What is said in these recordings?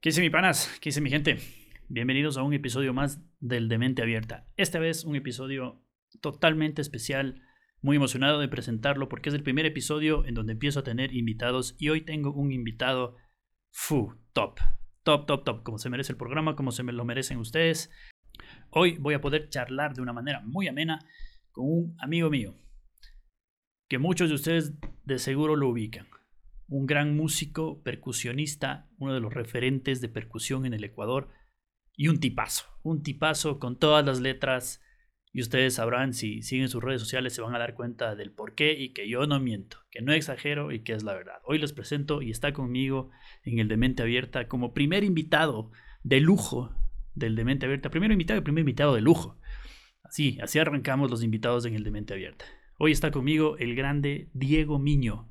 ¿Qué dice mi panas? ¿Qué dice mi gente? Bienvenidos a un episodio más del De Mente Abierta. Esta vez un episodio totalmente especial. Muy emocionado de presentarlo porque es el primer episodio en donde empiezo a tener invitados y hoy tengo un invitado fu, top, top, top, top, como se merece el programa, como se me lo merecen ustedes. Hoy voy a poder charlar de una manera muy amena con un amigo mío que muchos de ustedes de seguro lo ubican un gran músico, percusionista, uno de los referentes de percusión en el Ecuador y un tipazo, un tipazo con todas las letras y ustedes sabrán si siguen sus redes sociales se van a dar cuenta del por qué y que yo no miento, que no exagero y que es la verdad. Hoy les presento y está conmigo en el Demente Abierta como primer invitado de lujo del Demente Abierta, primero invitado y primer invitado de lujo. Así, así arrancamos los invitados en el Demente Abierta. Hoy está conmigo el grande Diego Miño.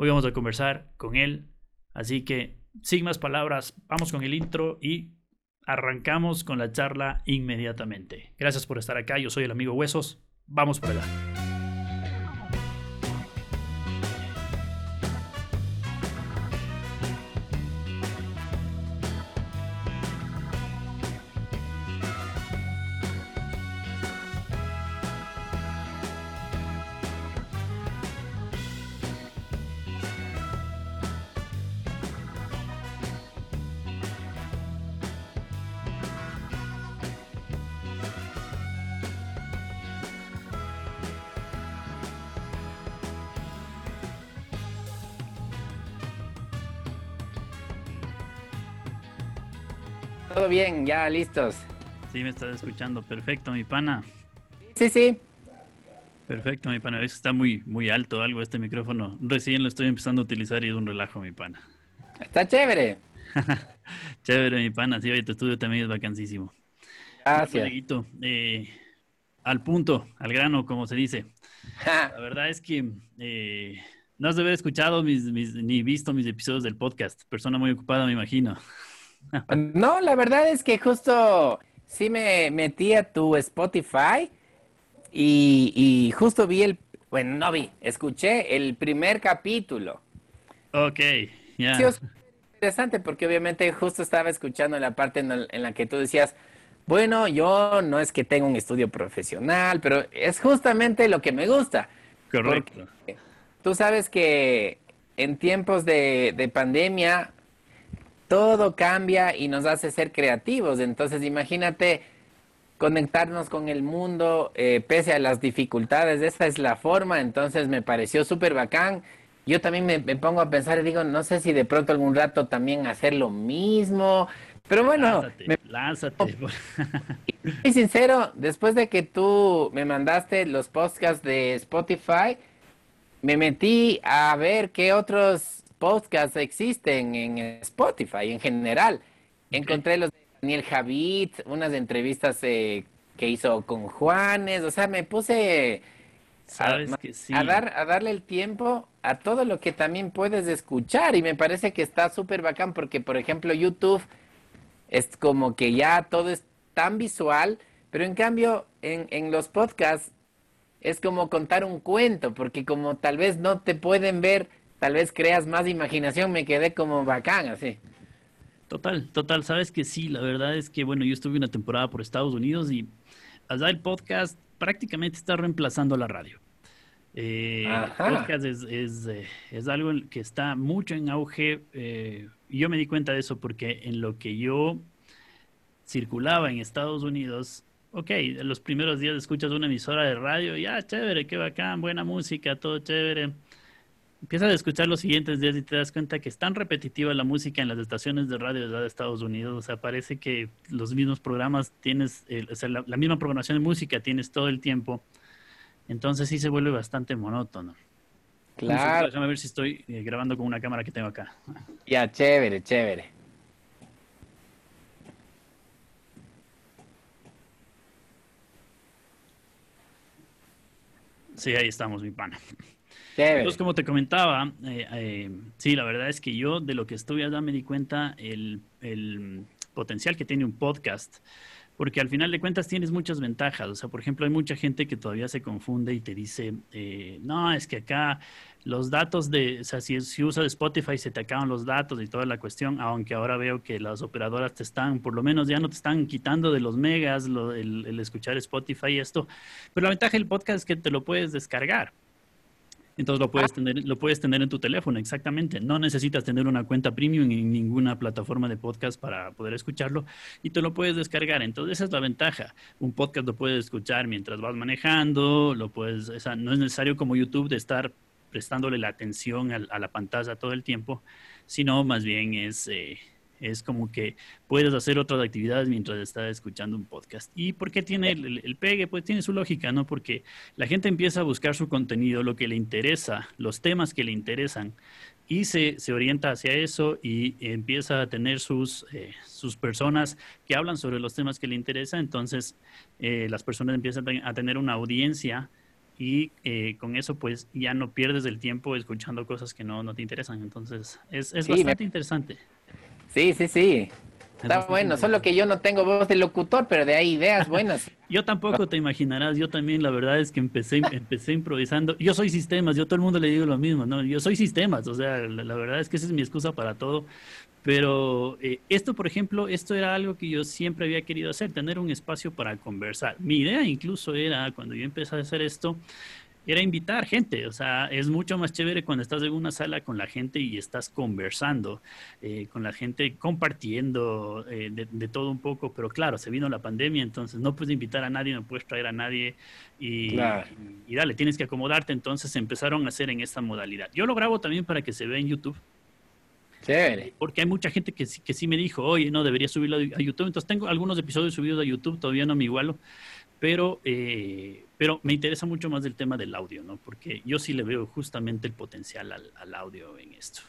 Hoy vamos a conversar con él. Así que, sin más palabras, vamos con el intro y arrancamos con la charla inmediatamente. Gracias por estar acá. Yo soy el amigo Huesos. Vamos por allá. Ya listos. Sí, me estás escuchando. Perfecto, mi pana. Sí, sí. Perfecto, mi pana. Está muy, muy alto algo este micrófono. Recién lo estoy empezando a utilizar y es un relajo, mi pana. Está chévere. chévere, mi pana. Sí, oye, tu estudio también es vacancísimo. Gracias. Eh, al punto, al grano, como se dice. La verdad es que eh, no has de haber escuchado mis, ni visto mis episodios del podcast. Persona muy ocupada, me imagino. No, la verdad es que justo sí me metí a tu Spotify y, justo vi el, bueno, no vi, escuché el primer capítulo. Ok, ya. Sí, es interesante porque obviamente justo estaba escuchando la parte en, la que tú decías, bueno, yo no es que tenga un estudio profesional, pero es justamente lo que me gusta. Correcto. Tú sabes que en tiempos de, de pandemia todo cambia y nos hace ser creativos. Entonces, imagínate conectarnos con el mundo eh, pese a las dificultades. Esa es la forma. Entonces, me pareció súper bacán. Yo también me, pongo a pensar y digo, no sé si de pronto algún rato también hacer lo mismo. Pero bueno, lánzate, Y sincero, después de que tú me mandaste los podcasts de Spotify, me metí a ver qué otros podcasts existen en Spotify en general. Encontré los de Daniel Javid, unas entrevistas eh, que hizo con Juanes, o sea, me puse a, dar, a darle el tiempo a todo lo que también puedes escuchar. Y me parece que está súper bacán porque, por ejemplo, YouTube es como que ya todo es tan visual, pero en cambio en, en los podcasts es como contar un cuento, porque como tal vez no te pueden ver tal vez creas más imaginación, me quedé como bacán así. Total, total, sabes que sí, la verdad es que, bueno, yo estuve una temporada por Estados Unidos y allá el podcast prácticamente está reemplazando la radio. Eh, el podcast es, eh, es, algo que está mucho en auge eh, y yo me di cuenta de eso porque en lo que yo circulaba en Estados Unidos, ok, en los primeros días escuchas una emisora de radio, ya, chévere, qué bacán, buena música, todo chévere empiezas a escuchar los siguientes días y te das cuenta que es tan repetitiva la música en las estaciones de radio de Estados Unidos. O sea, parece que los mismos programas tienes, o sea, la, misma programación de música tienes todo el tiempo. Entonces sí se vuelve bastante monótono. Claro. déjame ver si estoy eh, grabando con una cámara que tengo acá. Ya, chévere, chévere. Sí, ahí estamos, mi pana. Entonces, como te comentaba, eh, eh, sí, la verdad es que yo de lo que estoy allá me di cuenta el, el, potencial que tiene un podcast, porque al final de cuentas tienes muchas ventajas. O sea, por ejemplo, hay mucha gente que todavía se confunde y te dice, eh, no, es que acá los datos de, o sea, si, si usas Spotify se te acaban los datos y toda la cuestión, aunque ahora veo que las operadoras te están, por lo menos ya no te están quitando de los megas el, el escuchar Spotify y esto, pero la ventaja del podcast es que te lo puedes descargar. Entonces lo puedes, tener, lo puedes tener en tu teléfono, exactamente. No necesitas tener una cuenta premium en ninguna plataforma de podcast para poder escucharlo y te lo puedes descargar. Entonces esa es la ventaja. Un podcast lo puedes escuchar mientras vas manejando, lo puedes, no es necesario como YouTube de estar prestándole la atención a, la pantalla todo el tiempo, sino más bien es... Eh, es como que puedes hacer otras actividades mientras estás escuchando un podcast. ¿Y por qué tiene el, pegue? Pues tiene su lógica, ¿no? Porque la gente empieza a buscar su contenido, lo que le interesa, los temas que le interesan, y se, se orienta hacia eso y empieza a tener sus, eh, sus personas que hablan sobre los temas que le interesan. Entonces, eh, las personas empiezan a tener una audiencia y eh, con eso pues ya no pierdes el tiempo escuchando cosas que no, no te interesan. Entonces, es, es bastante interesante. Sí, sí, sí. Está bueno, solo que yo no tengo voz de locutor, pero de ahí ideas buenas. yo tampoco te imaginarás, yo también la verdad es que empecé, empecé improvisando. Yo soy sistemas, yo a todo el mundo le digo lo mismo, ¿no? Yo soy sistemas, o sea, la, verdad es que esa es mi excusa para todo. Pero eh, esto, por ejemplo, esto era algo que yo siempre había querido hacer, tener un espacio para conversar. Mi idea incluso era, cuando yo empecé a hacer esto, era invitar gente, o sea, es mucho más chévere cuando estás en una sala con la gente y estás conversando, eh, con la gente compartiendo eh, de, todo un poco, pero claro, se vino la pandemia, entonces no puedes invitar a nadie, no puedes traer a nadie y, y, dale, tienes que acomodarte, entonces empezaron a hacer en esta modalidad. Yo lo grabo también para que se vea en YouTube. Chévere. Porque hay mucha gente que, que sí me dijo, oye, no, debería subirlo a YouTube. Entonces tengo algunos episodios subidos a YouTube, todavía no me igualo, pero eh, pero me interesa mucho más el tema del audio, ¿no? Porque yo sí le veo justamente el potencial al, audio en esto.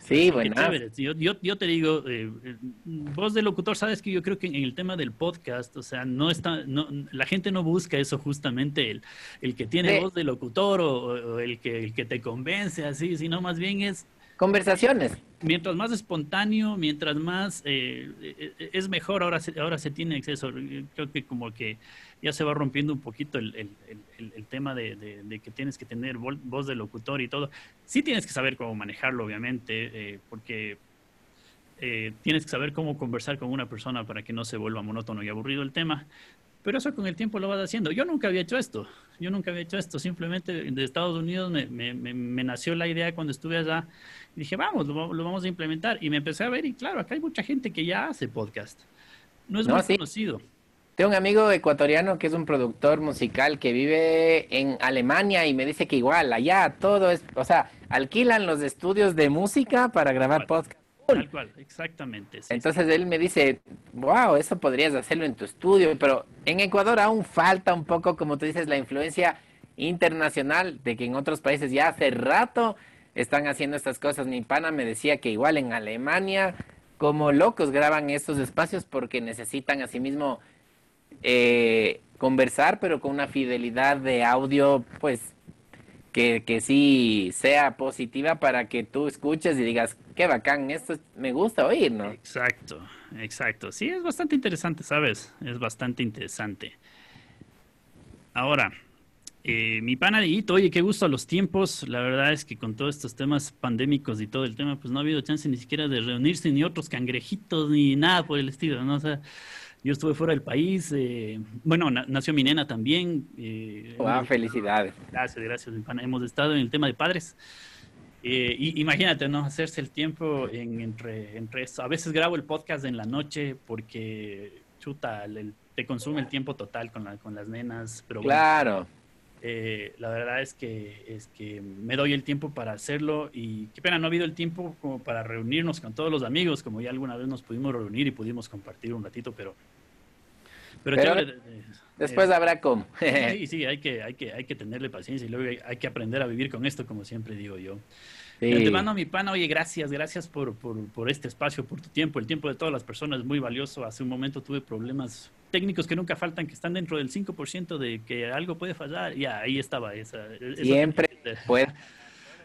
Sí, bueno. Yo, yo, te digo, eh, voz de locutor, sabes que yo creo que en el tema del podcast, o sea, no está, no, la gente no busca eso justamente, el, el que tiene voz de locutor o, el, que, el que te convence así, sino más bien es Conversaciones. Mientras más espontáneo, mientras más eh, eh, es mejor, ahora se, ahora se tiene acceso. Creo que como que ya se va rompiendo un poquito el, tema de, que tienes que tener voz de locutor y todo. Sí tienes que saber cómo manejarlo, obviamente, eh, porque tienes que saber cómo conversar con una persona para que no se vuelva monótono y aburrido el tema. Pero eso con el tiempo lo vas haciendo. Yo nunca había hecho esto. Yo nunca había hecho esto. Simplemente de Estados Unidos me, me, me nació la idea cuando estuve allá y dije, vamos, lo, vamos a implementar. Y me empecé a ver y claro, acá hay mucha gente que ya hace podcast. No es muy conocido. Tengo un amigo ecuatoriano que es un productor musical que vive en Alemania y me dice que igual, allá todo es, o sea, alquilan los estudios de música para grabar podcast. Tal cual, exactamente. Entonces él me dice, wow, eso podrías hacerlo en tu estudio, pero en Ecuador aún falta un poco, como tú dices, la influencia internacional de que en otros países ya hace rato están haciendo estas cosas. Mi pana me decía que igual en Alemania, como locos, graban estos espacios porque necesitan asimismo eh, conversar, pero con una fidelidad de audio, pues, que, que sí sea positiva para que tú escuches y digas, qué bacán, esto me gusta oír, ¿no? Exacto, exacto. Sí, es bastante interesante, ¿sabes? Es bastante interesante. Ahora, eh, mi pana oye, qué gusto a los tiempos. La verdad es que con todos estos temas pandémicos y todo el tema, pues no ha habido chance ni siquiera de reunirse, ni otros cangrejitos, ni nada por el estilo, ¿no? O sea, yo estuve fuera del país. Eh, bueno, nació mi nena también. Eh, felicidades. Gracias, gracias, mi pana. Hemos estado en el tema de padres. Eh, y, imagínate, ¿no? Hacerse el tiempo en, entre, entre eso. A veces grabo el podcast en la noche porque, chuta, te consume el tiempo total con, la, con las nenas. Pero claro. Eh, la verdad es que, es que me doy el tiempo para hacerlo y qué pena no ha habido el tiempo como para reunirnos con todos los amigos, como ya alguna vez nos pudimos reunir y pudimos compartir un ratito, pero... Pero, eh, después habrá como. sí, sí, hay que, hay, que, hay que tenerle paciencia y luego hay, que aprender a vivir con esto, como siempre digo yo. Te mando mi pana, oye, gracias, gracias por, por, por este espacio, por tu tiempo. El tiempo de todas las personas es muy valioso. Hace un momento tuve problemas técnicos que nunca faltan, que están dentro del 5% de que algo puede fallar. Ya, ahí estaba. Esa, Siempre puede.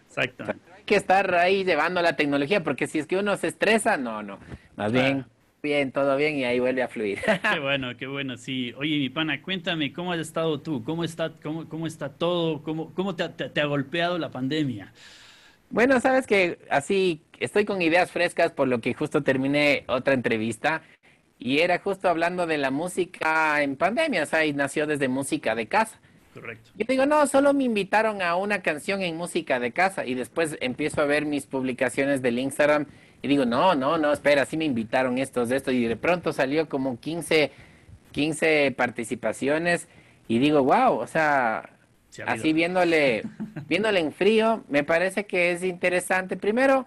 Exacto. Hay que estar ahí llevando la tecnología, porque si es que uno se estresa, no, no. Más bien, bien, todo bien y ahí vuelve a fluir. Qué bueno, qué bueno, sí. Oye, mi pana, cuéntame, ¿cómo has estado tú? ¿Cómo está, cómo, cómo está todo? ¿Cómo, cómo te, te ha golpeado la pandemia? Bueno, sabes que así estoy con ideas frescas por lo que justo terminé otra entrevista y era justo hablando de la música en pandemia, o sea, y nació desde música de casa. Correcto. Yo digo, no, solo me invitaron a una canción en música de casa y después empiezo a ver mis publicaciones del Instagram y digo, no, no, no, espera, sí me invitaron estos, de estos y de pronto salió como 15, 15 participaciones y digo, wow, o sea, así viéndole, viéndole en frío, me parece que es interesante. Primero,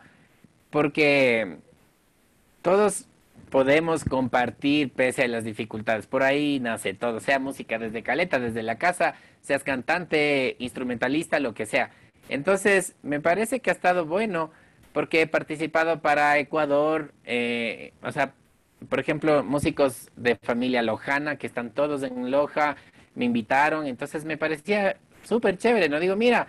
porque todos podemos compartir pese a las dificultades. Por ahí nace todo, sea música desde caleta, desde la casa, seas cantante, instrumentalista, lo que sea. Entonces, me parece que ha estado bueno porque he participado para Ecuador, eh, o sea, por ejemplo, músicos de familia lojana que están todos en Loja, me invitaron, entonces me parecía súper chévere, ¿no? Digo, mira,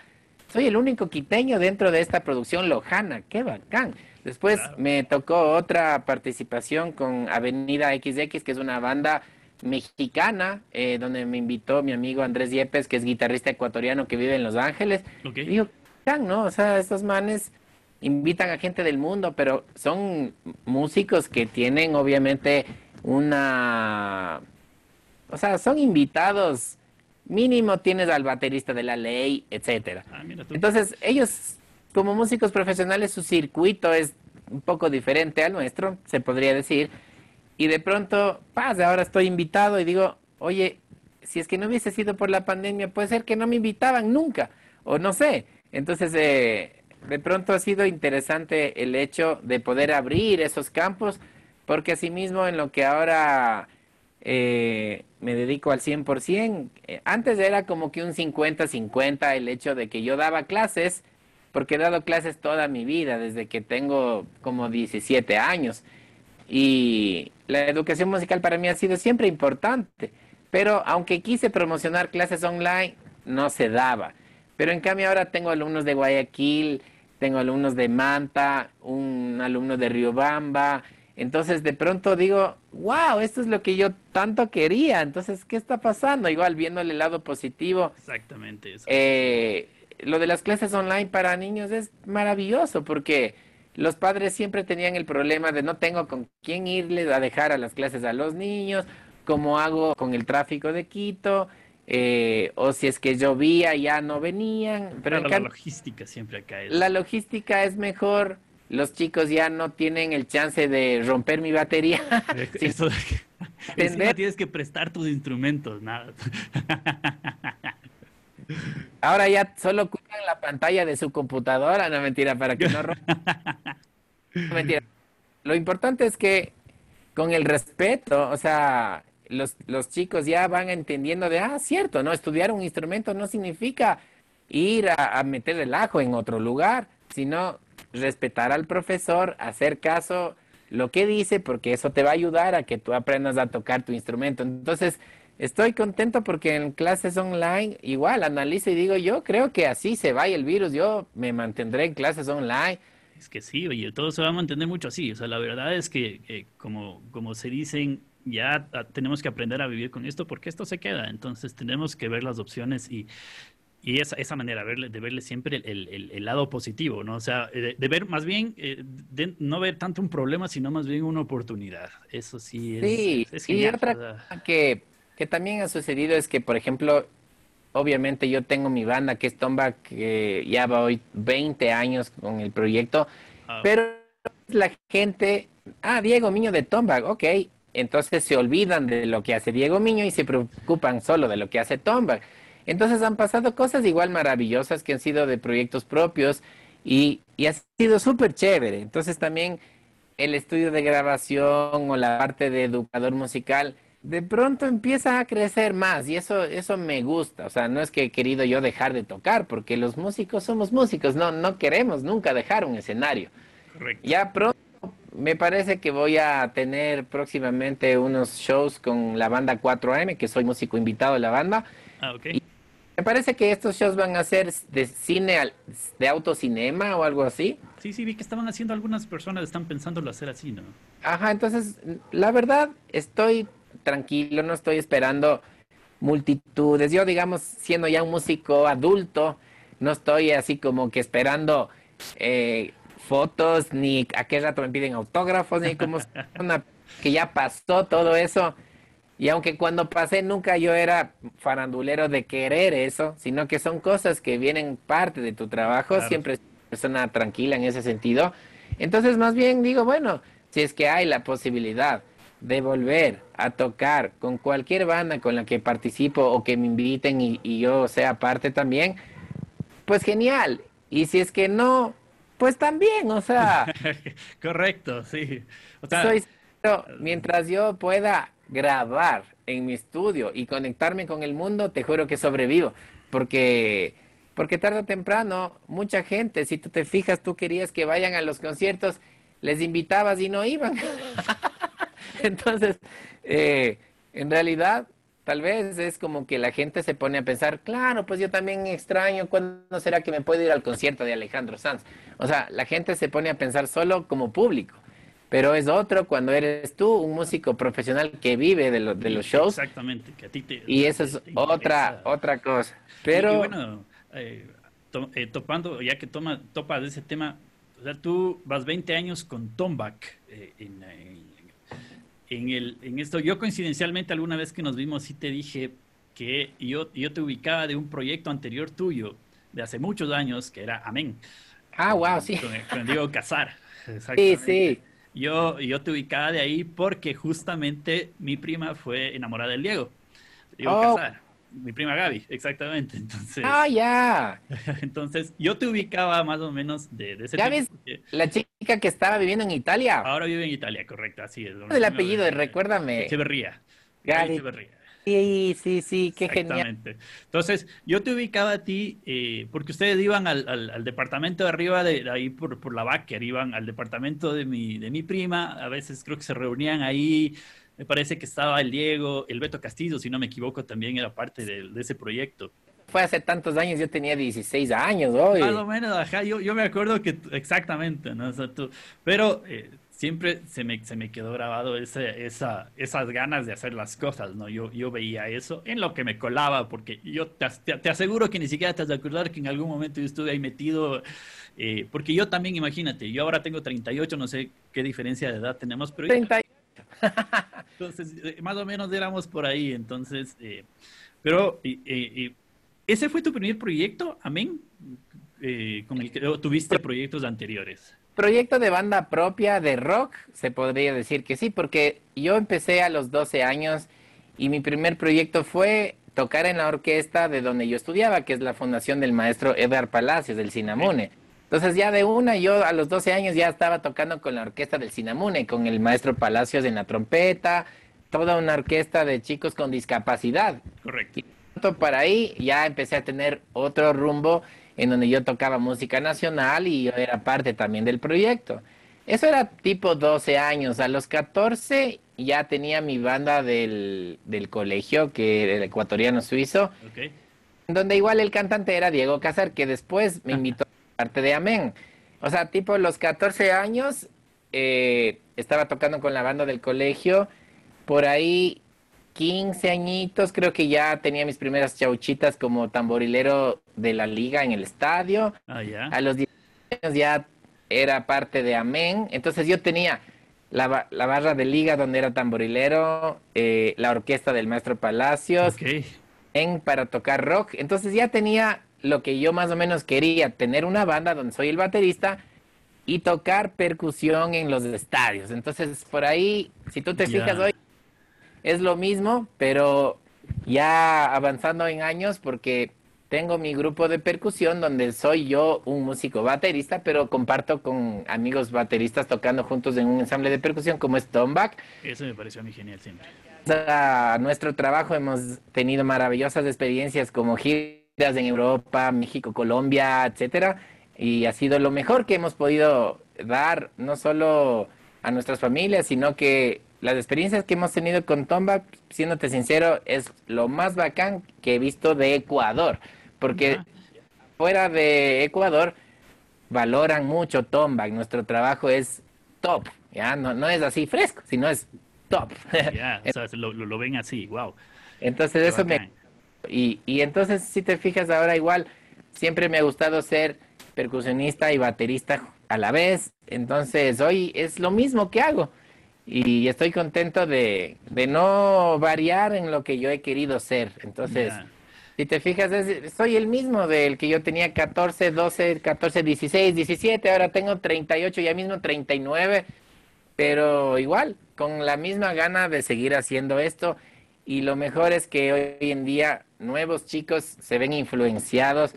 soy el único quiteño dentro de esta producción lojana, qué bacán. Después me tocó otra participación con Avenida XX, que es una banda mexicana, eh, donde me invitó mi amigo Andrés Yepes, que es guitarrista ecuatoriano que vive en Los Ángeles. Okay. Digo, ¿no? O sea, estos manes invitan a gente del mundo, pero son músicos que tienen obviamente una... O sea, son invitados, mínimo tienes al baterista de la ley, etcétera. Ah, Entonces, ellos como músicos profesionales su circuito es un poco diferente al nuestro, se podría decir. Y de pronto, paz, ahora estoy invitado y digo, oye, si es que no hubiese sido por la pandemia, puede ser que no me invitaban nunca, o no sé. Entonces, eh, de pronto ha sido interesante el hecho de poder abrir esos campos, porque asimismo en lo que ahora eh, me dedico al 100%, eh, antes era como que un 50-50 el hecho de que yo daba clases, porque he dado clases toda mi vida, desde que tengo como 17 años. Y la educación musical para mí ha sido siempre importante, pero aunque quise promocionar clases online, no se daba. Pero en cambio ahora tengo alumnos de Guayaquil, tengo alumnos de Manta, un alumno de Riobamba. Entonces de pronto digo, wow, esto es lo que yo tanto quería. Entonces, ¿qué está pasando? Igual viéndole el lado positivo. Exactamente. Eso. Eh, lo de las clases online para niños es maravilloso porque los padres siempre tenían el problema de no tengo con quién irles a dejar a las clases a los niños, cómo hago con el tráfico de Quito, eh, o si es que llovía ya no venían. Pero la logística siempre acá es. La logística es mejor. Los chicos ya no tienen el chance de romper mi batería. Eso tienes que prestar tus instrumentos, nada. Ahora ya solo cuidan la pantalla de su computadora, no mentira, para que no rompa. No mentira. Lo importante es que con el respeto, o sea, los, los chicos ya van entendiendo de, ah, cierto, ¿no? Estudiar un instrumento no significa ir a, a meter el ajo en otro lugar, sino respetar al profesor, hacer caso lo que dice, porque eso te va a ayudar a que tú aprendas a tocar tu instrumento. Entonces, Estoy contento porque en clases online igual analizo y digo, yo creo que así se vaya el virus, yo me mantendré en clases online. Es que sí, oye, todo se va a mantener mucho así. O sea, la verdad es que, eh, como, como se dicen, ya tenemos que aprender a vivir con esto porque esto se queda. Entonces tenemos que ver las opciones y, y esa, esa manera verle, de verle siempre el, el, el, lado positivo, ¿no? O sea, de, de ver más bien, eh, de no ver tanto un problema, sino más bien una oportunidad. Eso sí es, sí, es genial. Y otra cosa que que también ha sucedido es que, por ejemplo, obviamente yo tengo mi banda que es Tomba, que ya va hoy 20 años con el proyecto, Ah, pero la gente, ah, Diego Miño de Tomba, ok, entonces se olvidan de lo que hace Diego Miño y se preocupan solo de lo que hace Tomba. Entonces han pasado cosas igual maravillosas que han sido de proyectos propios y, y ha sido súper chévere. Entonces también el estudio de grabación o la parte de educador musical de pronto empieza a crecer más y eso, eso me gusta. O sea, no es que he querido yo dejar de tocar, porque los músicos somos músicos, no, no queremos nunca dejar un escenario. correcto. Ya pronto me parece que voy a tener próximamente unos shows con la banda 4AM, que soy músico invitado de la banda. Ah. Me parece que estos shows van a ser de cine, de autocinema o algo así. Sí, sí, vi que estaban haciendo algunas personas, están pensándolo hacer así, ¿no? Ajá, entonces, la verdad, estoy tranquilo, no estoy esperando multitudes. Yo, digamos, siendo ya un músico adulto, no estoy así como que esperando eh, fotos, ni a qué rato me piden autógrafos, ni como una, que ya pasó todo eso. Y aunque cuando pasé nunca yo era farandulero de querer eso, sino que son cosas que vienen parte de tu trabajo, siempre es persona tranquila en ese sentido. Entonces más bien digo, bueno, si es que hay la posibilidad de volver a tocar con cualquier banda con la que participo o que me inviten y, yo sea parte también, pues genial. Y si es que no, pues también, o sea. Correcto, sí. soy, mientras yo pueda grabar en mi estudio y conectarme con el mundo, te juro que sobrevivo. Porque, porque tarde o temprano, mucha gente, si tú te fijas, tú querías que vayan a los conciertos, les invitabas y no iban. Entonces, eh, en realidad, tal vez es como que la gente se pone a pensar, claro, pues yo también extraño, ¿cuándo será que me puedo ir al concierto de Alejandro Sanz? O sea, la gente se pone a pensar solo como público. Pero es otro cuando eres tú un músico profesional que vive de, de los shows. Exactamente, que a ti te. Y eso es otra, otra cosa. Pero. bueno, eh, eh, topando, ya que toma, topas de ese tema, o sea, tú vas 20 años con Tomback eh, en, en, el, en esto. Yo coincidencialmente alguna vez que nos vimos sí te dije que yo, yo te ubicaba de un proyecto anterior tuyo, de hace muchos años, que era Amén. Ah, wow, sí. Con, con Diego Casar. Sí, sí. Yo, yo te ubicaba de ahí porque justamente mi prima fue enamorada del Diego. Diego oh. Casar. Mi prima Gaby, exactamente. Entonces, ah, ya. Entonces, yo te ubicaba más o menos de, de ese Gaby la chica que estaba viviendo en Italia. Ahora vive en Italia, correcto, así es. El apellido, recuérdame. Echeverría. Gaby. Echeverría. Sí, sí, sí, qué genial. Entonces, yo te ubicaba a ti eh, porque ustedes iban al, al, departamento de arriba, de, ahí por, por la Baker, iban al departamento de mi, de mi prima, a veces creo que se reunían ahí, me parece que estaba el Diego, el Beto Castillo, si no me equivoco, también era parte de, de ese proyecto. Fue hace tantos años, yo tenía 16 años hoy. Más o menos, ajá, yo, yo me acuerdo que exactamente, ¿no? O sea, tú, pero eh, siempre se me, se me quedó grabado ese, esa, esas ganas de hacer las cosas, ¿no? Yo, yo veía eso en lo que me colaba, porque yo te, te, aseguro que ni siquiera te has de acordar que en algún momento yo estuve ahí metido, eh, porque yo también, imagínate, yo ahora tengo 38, no sé qué diferencia de edad tenemos, pero... 38. entonces, eh, más o menos éramos por ahí, entonces, eh, pero... ¿Ese fue tu primer proyecto, Amén? con el que tuviste proyectos anteriores. Proyecto de banda propia de rock, se podría decir que sí, porque yo empecé a los 12 años y mi primer proyecto fue tocar en la orquesta de donde yo estudiaba, que es la fundación del maestro Edgar Palacios del Sinamune. Entonces ya de una, yo a los 12 años ya estaba tocando con la orquesta del Sinamune, con el maestro Palacios en la trompeta, toda una orquesta de chicos con discapacidad. Correcto. Y para ahí ya empecé a tener otro rumbo en donde yo tocaba música nacional y yo era parte también del proyecto. Eso era tipo 12 años. A los 14 ya tenía mi banda del, colegio, que era el ecuatoriano suizo, donde igual el cantante era Diego Casar, que después me invitó parte de Amén. O sea, tipo los 14 años eh, estaba tocando con la banda del colegio. Por ahí 15 añitos, creo que ya tenía mis primeras chauchitas como tamborilero de la liga en el estadio. Ah, A los 10 años ya era parte de Amén. Entonces yo tenía la, la barra de liga donde era tamborilero, eh, la orquesta del maestro Palacios, en, para tocar rock. Entonces ya tenía lo que yo más o menos quería, tener una banda donde soy el baterista y tocar percusión en los estadios. Entonces por ahí, si tú te fijas hoy, es lo mismo, pero ya avanzando en años porque tengo mi grupo de percusión donde soy yo un músico baterista, pero comparto con amigos bateristas tocando juntos en un ensamble de percusión como es Tomback. Eso me pareció a mí genial siempre. A nuestro trabajo hemos tenido maravillosas experiencias como giras en Europa, México, Colombia, etcétera, y ha sido lo mejor que hemos podido dar no solo a nuestras familias, sino que las experiencias que hemos tenido con Tomba, siéndote sincero, es lo más bacán que he visto de Ecuador. Porque fuera de Ecuador valoran mucho Tomba. Nuestro trabajo es top. ¿ya? No, no es así fresco, sino es top. Ya, o sea, lo, lo, ven así, wow. Entonces eso me... Y, y entonces si te fijas ahora igual, siempre me ha gustado ser percusionista y baterista a la vez. Entonces hoy es lo mismo que hago. Y estoy contento de, de no variar en lo que yo he querido ser. Entonces, si te fijas, soy el mismo del que yo tenía 14, 12, 14, 16, 17, ahora tengo 38, ya mismo 39, pero igual, con la misma gana de seguir haciendo esto. Y lo mejor es que hoy en día nuevos chicos se ven influenciados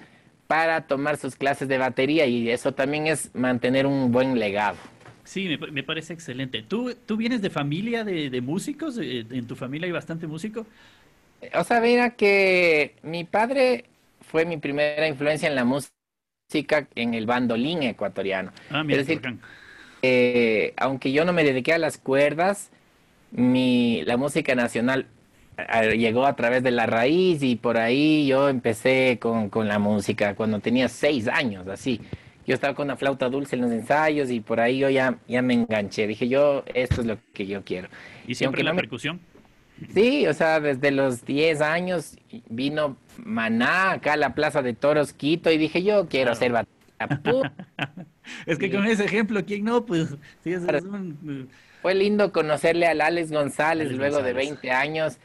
para tomar sus clases de batería y eso también es mantener un buen legado. Sí, me, parece excelente. ¿Tú, ¿Tú vienes de familia de, músicos? Eh, ¿En tu familia hay bastante músico? O sea, mira que mi padre fue mi primera influencia en la música en el bandolín ecuatoriano. Ah, mira, es decir, eh, aunque yo no me dediqué a las cuerdas, mi, la música nacional llegó a través de la raíz y por ahí yo empecé con, con la música cuando tenía seis años, así yo estaba con una flauta dulce en los ensayos y por ahí yo ya, ya me enganché. Dije, yo, esto es lo que yo quiero. ¿Y siempre la percusión? Sí, o sea, desde los 10 años vino Maná acá a la Plaza de Toros Quito y dije, yo quiero ser batería. es que con ese ejemplo, ¿quién no? Pues sí, es Fue lindo conocerle al Alex González luego de 20 años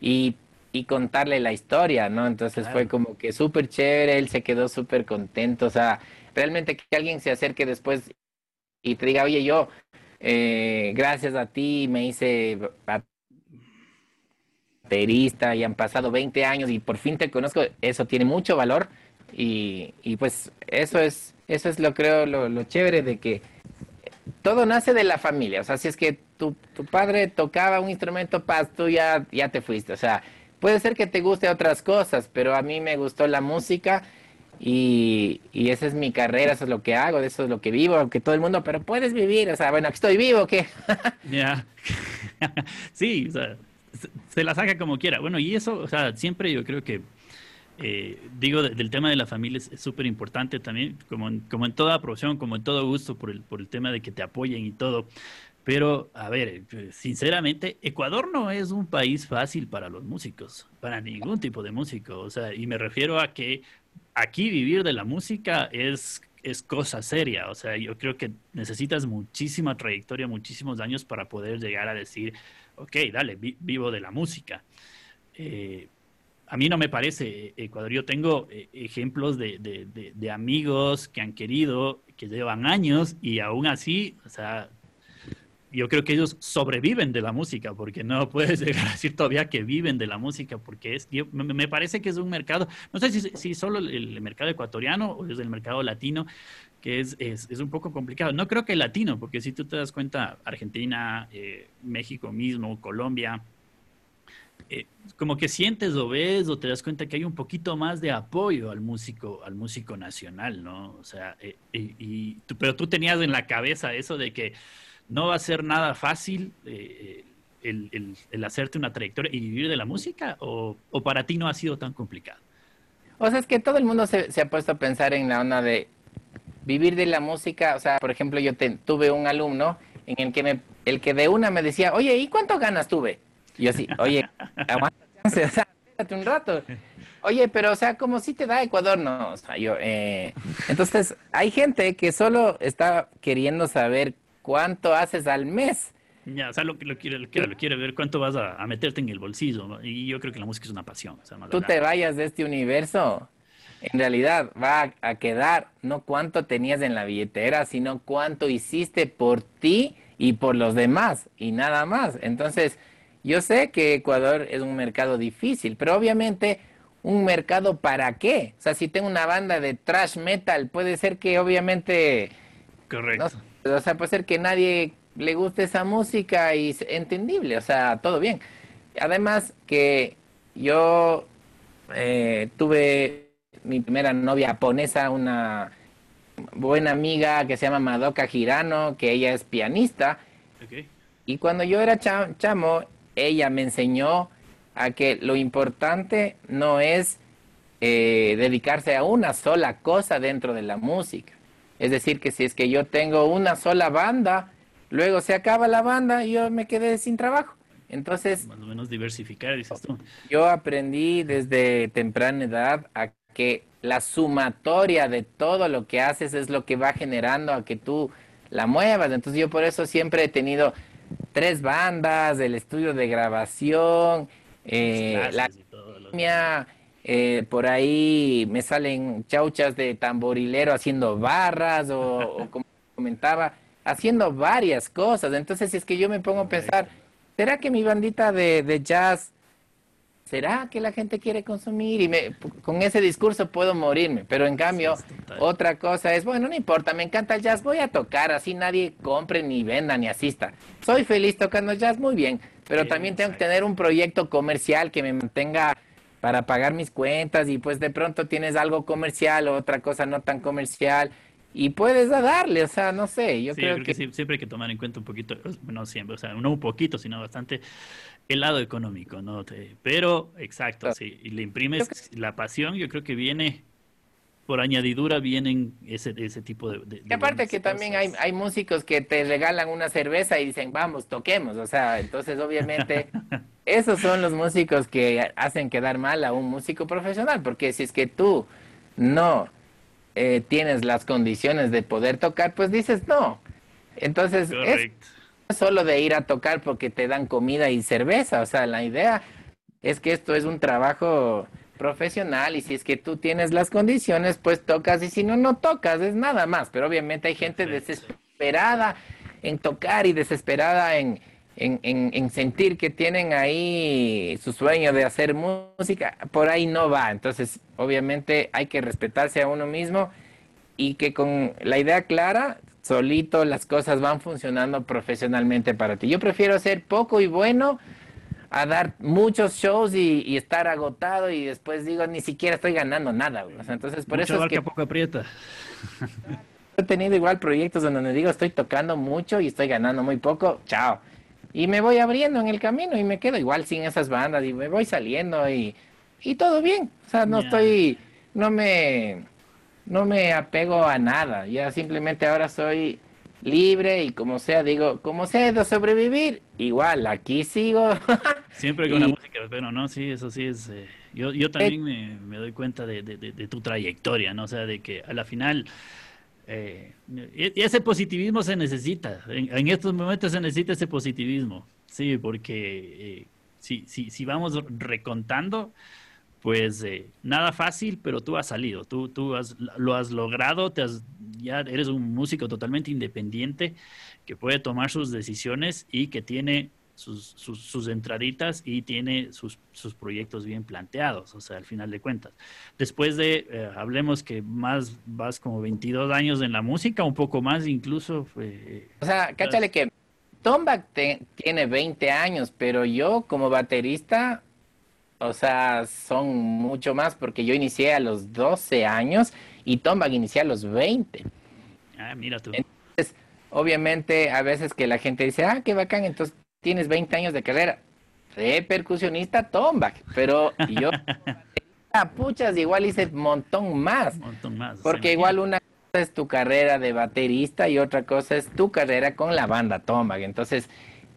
y, y, contarle la historia, ¿no? Entonces fue como que súper chévere, él se quedó súper contento, o sea, realmente que alguien se acerque después y te diga, oye, yo, eh, gracias a ti me hice baterista y han pasado 20 años y por fin te conozco, eso tiene mucho valor y, y pues eso es, eso es lo creo, lo, lo, chévere de que todo nace de la familia, o sea, si es que tu, tu padre tocaba un instrumento, paz, tú ya, ya te fuiste, o sea, puede ser que te guste otras cosas, pero a mí me gustó la música y, y, esa es mi carrera, eso es lo que hago, eso es lo que vivo, aunque todo el mundo, pero puedes vivir, o sea, bueno, aquí estoy vivo, ¿qué? Ya, sí, o sea, se la saca como quiera. Bueno, y eso, o sea, siempre yo creo que, eh, digo, del tema de la familia es súper importante también, como en, como en toda profesión, como en todo gusto, por el, por el tema de que te apoyen y todo. Pero, a ver, sinceramente, Ecuador no es un país fácil para los músicos, para ningún tipo de músico. O sea, y me refiero a que aquí vivir de la música es, es cosa seria. O sea, yo creo que necesitas muchísima trayectoria, muchísimos años para poder llegar a decir, ok, dale, vivo de la música. Eh, a mí no me parece, Ecuador. Yo tengo eh, ejemplos de, de, de, amigos que han querido, que llevan años y aún así, o sea, yo creo que ellos sobreviven de la música, porque no puedes decir todavía que viven de la música, porque es, me parece que es un mercado, no sé si, solo el, mercado ecuatoriano o es el mercado latino, que es, es, es, un poco complicado. No creo que el latino, porque si tú te das cuenta, Argentina, eh, México mismo, Colombia, eh, como que sientes o ves o te das cuenta que hay un poquito más de apoyo al músico, al músico nacional, ¿no? O sea, eh, y, pero tú tenías en la cabeza eso de que no va a ser nada fácil eh, el, el, hacerte una trayectoria y vivir de la música o, o, para ti no ha sido tan complicado? O sea, es que todo el mundo se, se, ha puesto a pensar en la onda de vivir de la música. O sea, por ejemplo, yo tuve un alumno en el que, me, el que de una me decía, oye, ¿y cuánto ganas tuve? Y yo así, oye, aguanta, o sea, espérate un rato. Oye, pero o sea, como si te da Ecuador, no, o sea, yo, eh... entonces hay gente que solo está queriendo saber cuánto haces al mes. Ya, o sea, lo, lo, quiere, lo, quiere, lo quiere ver cuánto vas a, a, meterte en el bolsillo. Y yo creo que la música es una pasión. O sea, Tú te vayas de este universo, en realidad va a, quedar no cuánto tenías en la billetera, sino cuánto hiciste por ti y por los demás, y nada más. Entonces, yo sé que Ecuador es un mercado difícil, pero obviamente un mercado para qué? O sea, si tengo una banda de trash metal, puede ser que obviamente... Correcto. O sea, puede ser que nadie le guste esa música y es entendible, o sea, todo bien. Además que yo eh, tuve mi primera novia japonesa, una buena amiga que se llama Madoka Hirano, que ella es pianista. Y cuando yo era chamo, ella me enseñó a que lo importante no es eh, dedicarse a una sola cosa dentro de la música. Es decir, que si es que yo tengo una sola banda, luego se acaba la banda y yo me quedé sin trabajo. Entonces... Más o menos diversificar, dices tú. Yo aprendí desde temprana edad a que la sumatoria de todo lo que haces es lo que va generando a que tú la muevas. Entonces yo por eso siempre he tenido tres bandas, el estudio de grabación, eh, la eh, por ahí me salen chauchas de tamborilero haciendo barras o, como comentaba, haciendo varias cosas. Entonces, si es que yo me pongo a pensar, ¿será que mi bandita de, jazz, será que la gente quiere consumir? Y me, con ese discurso puedo morirme. Pero en cambio, otra cosa es, bueno, no importa, me encanta el jazz, voy a tocar, así nadie compre, ni venda, ni asista. Soy feliz tocando jazz, muy bien. Pero también tengo que tener un proyecto comercial que me mantenga para pagar mis cuentas y pues de pronto tienes algo comercial o otra cosa no tan comercial y puedes darle, o sea, no sé, yo creo, que... siempre hay que tomar en cuenta un poquito, no siempre, o sea, no un poquito, sino bastante el lado económico, ¿no? Pero, exacto, sí, y le imprimes la pasión, yo creo que viene por añadidura vienen ese, ese tipo de... y aparte que también hay, hay músicos que te regalan una cerveza y dicen, vamos, toquemos, o sea, entonces obviamente esos son los músicos que hacen quedar mal a un músico profesional, porque si es que tú no eh, tienes las condiciones de poder tocar, pues dices no. Entonces es solo de ir a tocar porque te dan comida y cerveza, o sea, la idea es que esto es un trabajo profesional y si es que tú tienes las condiciones, pues tocas y si no, no tocas, es nada más. Pero obviamente hay gente desesperada en tocar y desesperada en, en, en, sentir que tienen ahí su sueño de hacer música, por ahí no va. Entonces, obviamente hay que respetarse a uno mismo y que con la idea clara, solito las cosas van funcionando profesionalmente para ti. Yo prefiero ser poco y bueno a dar muchos shows y, estar agotado y después digo, ni siquiera estoy ganando nada. entonces, por eso es que... poco aprieta. He tenido igual proyectos donde me digo, estoy tocando mucho y estoy ganando muy poco, chao. Y me voy abriendo en el camino y me quedo igual sin esas bandas y me voy saliendo y, y todo bien. O sea, no estoy, no me, no me apego a nada. Ya simplemente ahora soy libre y como sea, digo, como sea de sobrevivir, igual, aquí sigo. Siempre con la música, pero no, sí, eso sí es... Eh, yo, yo también me, doy cuenta de, tu trayectoria, ¿no? O sea, de que a la final... Eh, e, ese positivismo se necesita, en, estos momentos se necesita ese positivismo, sí, porque eh, si, si, si vamos recontando, pues eh, nada fácil, pero tú has salido, tú, tú has, lo has logrado, te has, ya eres un músico totalmente independiente que puede tomar sus decisiones y que tiene sus, sus, entraditas y tiene sus, sus, proyectos bien planteados, o sea, al final de cuentas. Después de, eh, hablemos que más vas como 22 años en la música, un poco más incluso. o sea, cáchale que Tomback tiene 20 años, pero yo como baterista o sea, son mucho más porque yo inicié a los 12 años y Tombag inicié a los 20. Ah, mira tú. Entonces, obviamente, a veces que la gente dice, ah, qué bacán, entonces tienes 20 años de carrera. De percusionista Tombag, pero yo, puchas, igual hice un montón más. Montón más. Porque igual una cosa es tu carrera de baterista y otra cosa es tu carrera con la banda Tombag. Entonces,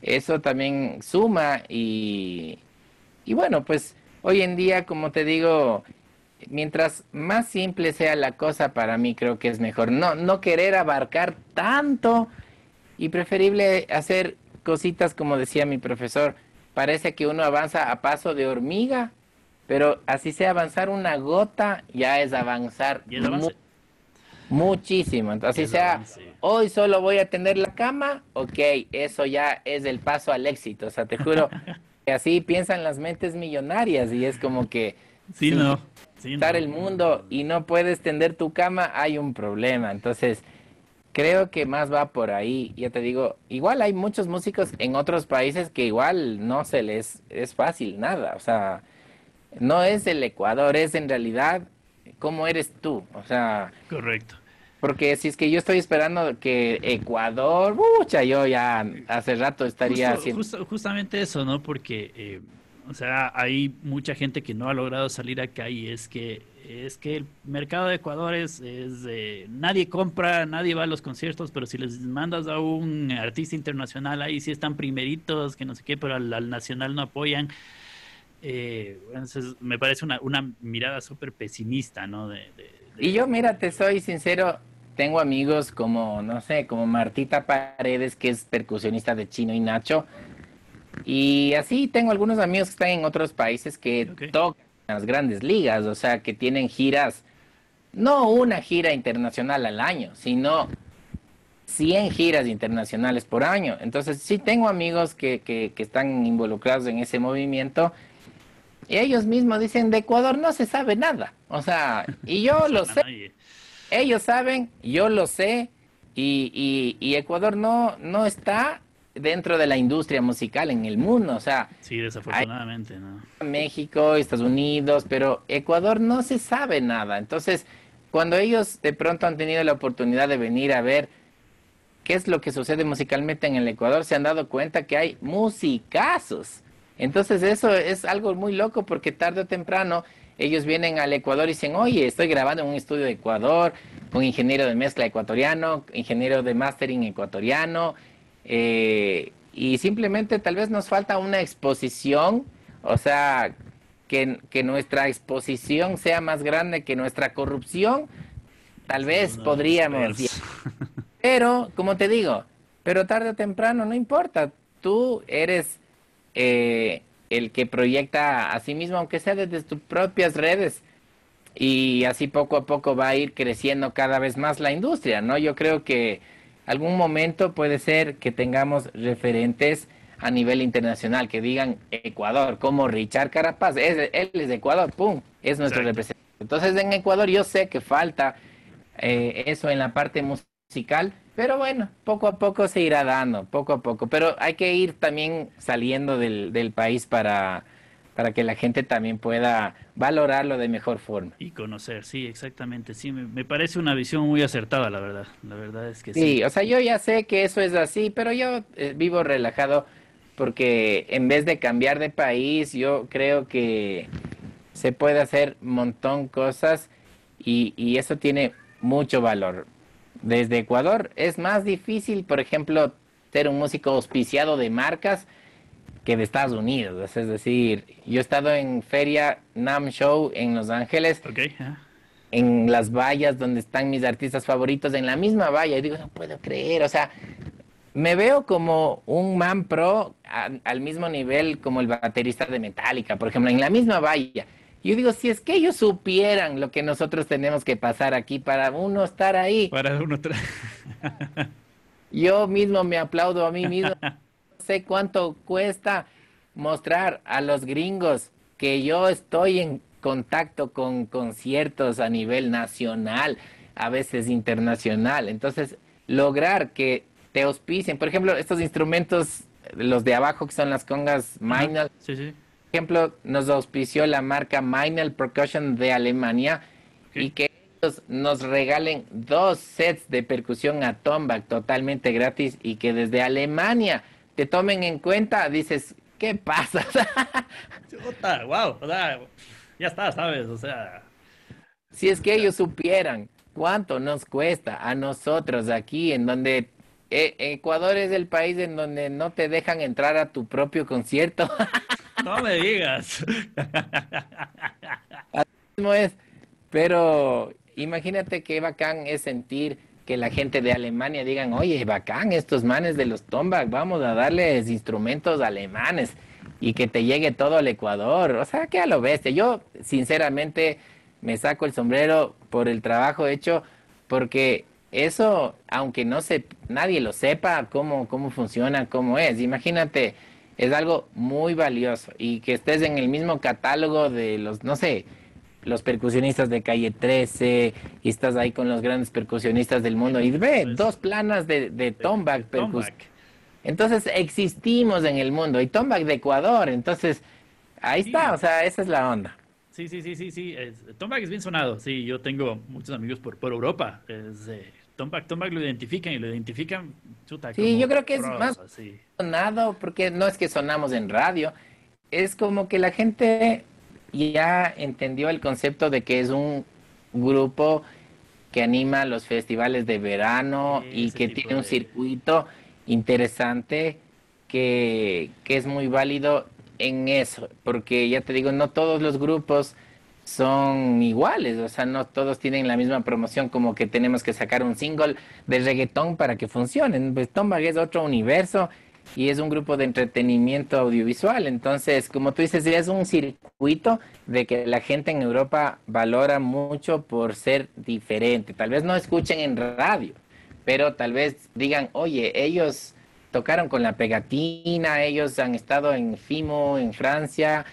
eso también suma y y bueno, pues hoy en día, como te digo, mientras más simple sea la cosa, para mí creo que es mejor. No, no querer abarcar tanto y preferible hacer cositas como decía mi profesor. Parece que uno avanza a paso de hormiga, pero así sea avanzar una gota, ya es avanzar muchísimo. Entonces, así sea, hoy solo voy a tener la cama, ok, eso ya es el paso al éxito. O sea, te juro, así piensan las mentes millonarias y es como que sí, no, estar el mundo y no puedes tender tu cama, hay un problema. Entonces, creo que más va por ahí. Ya te digo, igual hay muchos músicos en otros países que igual no se les es fácil nada. O sea, no es el Ecuador, es en realidad cómo eres tú. O sea, correcto. Porque si es que yo estoy esperando que Ecuador, mucha, yo ya hace rato estaría haciendo... justamente eso, ¿no? Porque, eh, o sea, hay mucha gente que no ha logrado salir acá y es que es que el mercado de Ecuador es, nadie compra, nadie va a los conciertos, pero si les mandas a un artista internacional, ahí sí están primeritos, que no sé qué, pero al, nacional no apoyan. Eh, entonces me parece una, una mirada súper pesimista, ¿no? Y yo, mira, te soy sincero, tengo amigos como, no sé, como Martita Paredes, que es percusionista de Chino y Nacho. Y así tengo algunos amigos que están en otros países que tocan las grandes ligas, o sea, que tienen giras, no una gira internacional al año, sino 100 giras internacionales por año. Entonces, sí tengo amigos que, que, que están involucrados en ese movimiento y ellos mismos dicen, de Ecuador no se sabe nada. O sea, y yo lo sé. Ellos saben, yo lo sé, y, y, Ecuador no, no está dentro de la industria musical en el mundo. O sea, sí, desafortunadamente, ¿no? México, Estados Unidos, pero Ecuador no se sabe nada. Entonces, cuando ellos de pronto han tenido la oportunidad de venir a ver qué es lo que sucede musicalmente en el Ecuador, se han dado cuenta que hay musicazos. Entonces eso es algo muy loco porque tarde o temprano ellos vienen al Ecuador y dicen, oye, estoy grabando en un estudio de Ecuador, un ingeniero de mezcla ecuatoriano, ingeniero de mastering ecuatoriano, eh, y simplemente tal vez nos falta una exposición, o sea, que, que, nuestra exposición sea más grande que nuestra corrupción, tal vez podríamos. Pero, como te digo, pero tarde o temprano, no importa, tú eres eh, el que proyecta a sí mismo, aunque sea desde tus propias redes. Y así poco a poco va a ir creciendo cada vez más la industria, ¿no? Yo creo que algún momento puede ser que tengamos referentes a nivel internacional que digan Ecuador, como Richard Carapaz, él es de Ecuador, ¡pum! Es nuestro representante. Entonces en Ecuador yo sé que falta eh, eso en la parte musical, pero bueno, poco a poco se irá dando, poco a poco. Pero hay que ir también saliendo del, del país para, para que la gente también pueda valorarlo de mejor forma. Y conocer, sí, exactamente. Sí, me, parece una visión muy acertada, la verdad. La verdad es que sí. Sí, o sea, yo ya sé que eso es así, pero yo eh, vivo relajado porque en vez de cambiar de país, yo creo que se puede hacer un montón cosas y, y eso tiene mucho valor desde Ecuador es más difícil, por ejemplo, ser un músico auspiciado de marcas que de Estados Unidos. Es decir, yo he estado en Feria NAM Show en Los Ángeles. En las vallas donde están mis artistas favoritos, en la misma valla. Y digo, no puedo creer. O sea, me veo como un man pro al mismo nivel como el baterista de Metallica, por ejemplo, en la misma valla. Yo digo, si es que ellos supieran lo que nosotros tenemos que pasar aquí para uno estar ahí. Para uno estar. Yo mismo me aplaudo a mí mismo. No sé cuánto cuesta mostrar a los gringos que yo estoy en contacto con conciertos a nivel nacional, a veces internacional. Entonces, lograr que te auspicien, por ejemplo, estos instrumentos, los de abajo que son las congas minor, sí, sí ejemplo, nos auspició la marca Meinl Percussion de Alemania y que ellos nos regalen dos sets de percusión a Tombak totalmente gratis y que desde Alemania te tomen en cuenta, dices, ¿qué pasa? wow, ya está, ¿sabes? O sea... Si es que ellos supieran cuánto nos cuesta a nosotros aquí, en donde eh, Ecuador es el país en donde no te dejan entrar a tu propio concierto. No me digas. Así mismo es. Pero imagínate qué bacán es sentir que la gente de Alemania digan, oye, bacán, estos manes de los Tombak, vamos a darles instrumentos alemanes y que te llegue todo al Ecuador. O sea, que a lo bestia. Yo, sinceramente, me saco el sombrero por el trabajo hecho, porque eso, aunque no se, nadie lo sepa cómo, cómo funciona, cómo es. Imagínate es algo muy valioso y que estés en el mismo catálogo de los, no sé, los percusionistas de calle 13 y estás ahí con los grandes percusionistas del mundo y ve pues, dos planas de, de Tomback Entonces existimos en el mundo y Tomback de Ecuador, entonces ahí está, o sea, esa es la onda. Sí, sí, sí, sí, sí. Es, Tombak es bien sonado. Sí, yo tengo muchos amigos por, por Europa. Es, eh, Tombak, Tombak lo identifican y lo identifican. Chuta, sí, yo creo que es más sonado porque no es que sonamos en radio. Es como que la gente ya entendió el concepto de que es un grupo que anima los festivales de verano y que tiene un circuito interesante que, que es muy válido en eso, porque ya te digo, no todos los grupos son iguales, o sea, no todos tienen la misma promoción como que tenemos que sacar un single de reggaetón para que funcionen. Pues Tombag es otro universo y es un grupo de entretenimiento audiovisual. Entonces, como tú dices, es un circuito de que la gente en Europa valora mucho por ser diferente. Tal vez no escuchen en radio, pero tal vez digan, oye, ellos tocaron con la pegatina, ellos han estado en FIMO, en Francia,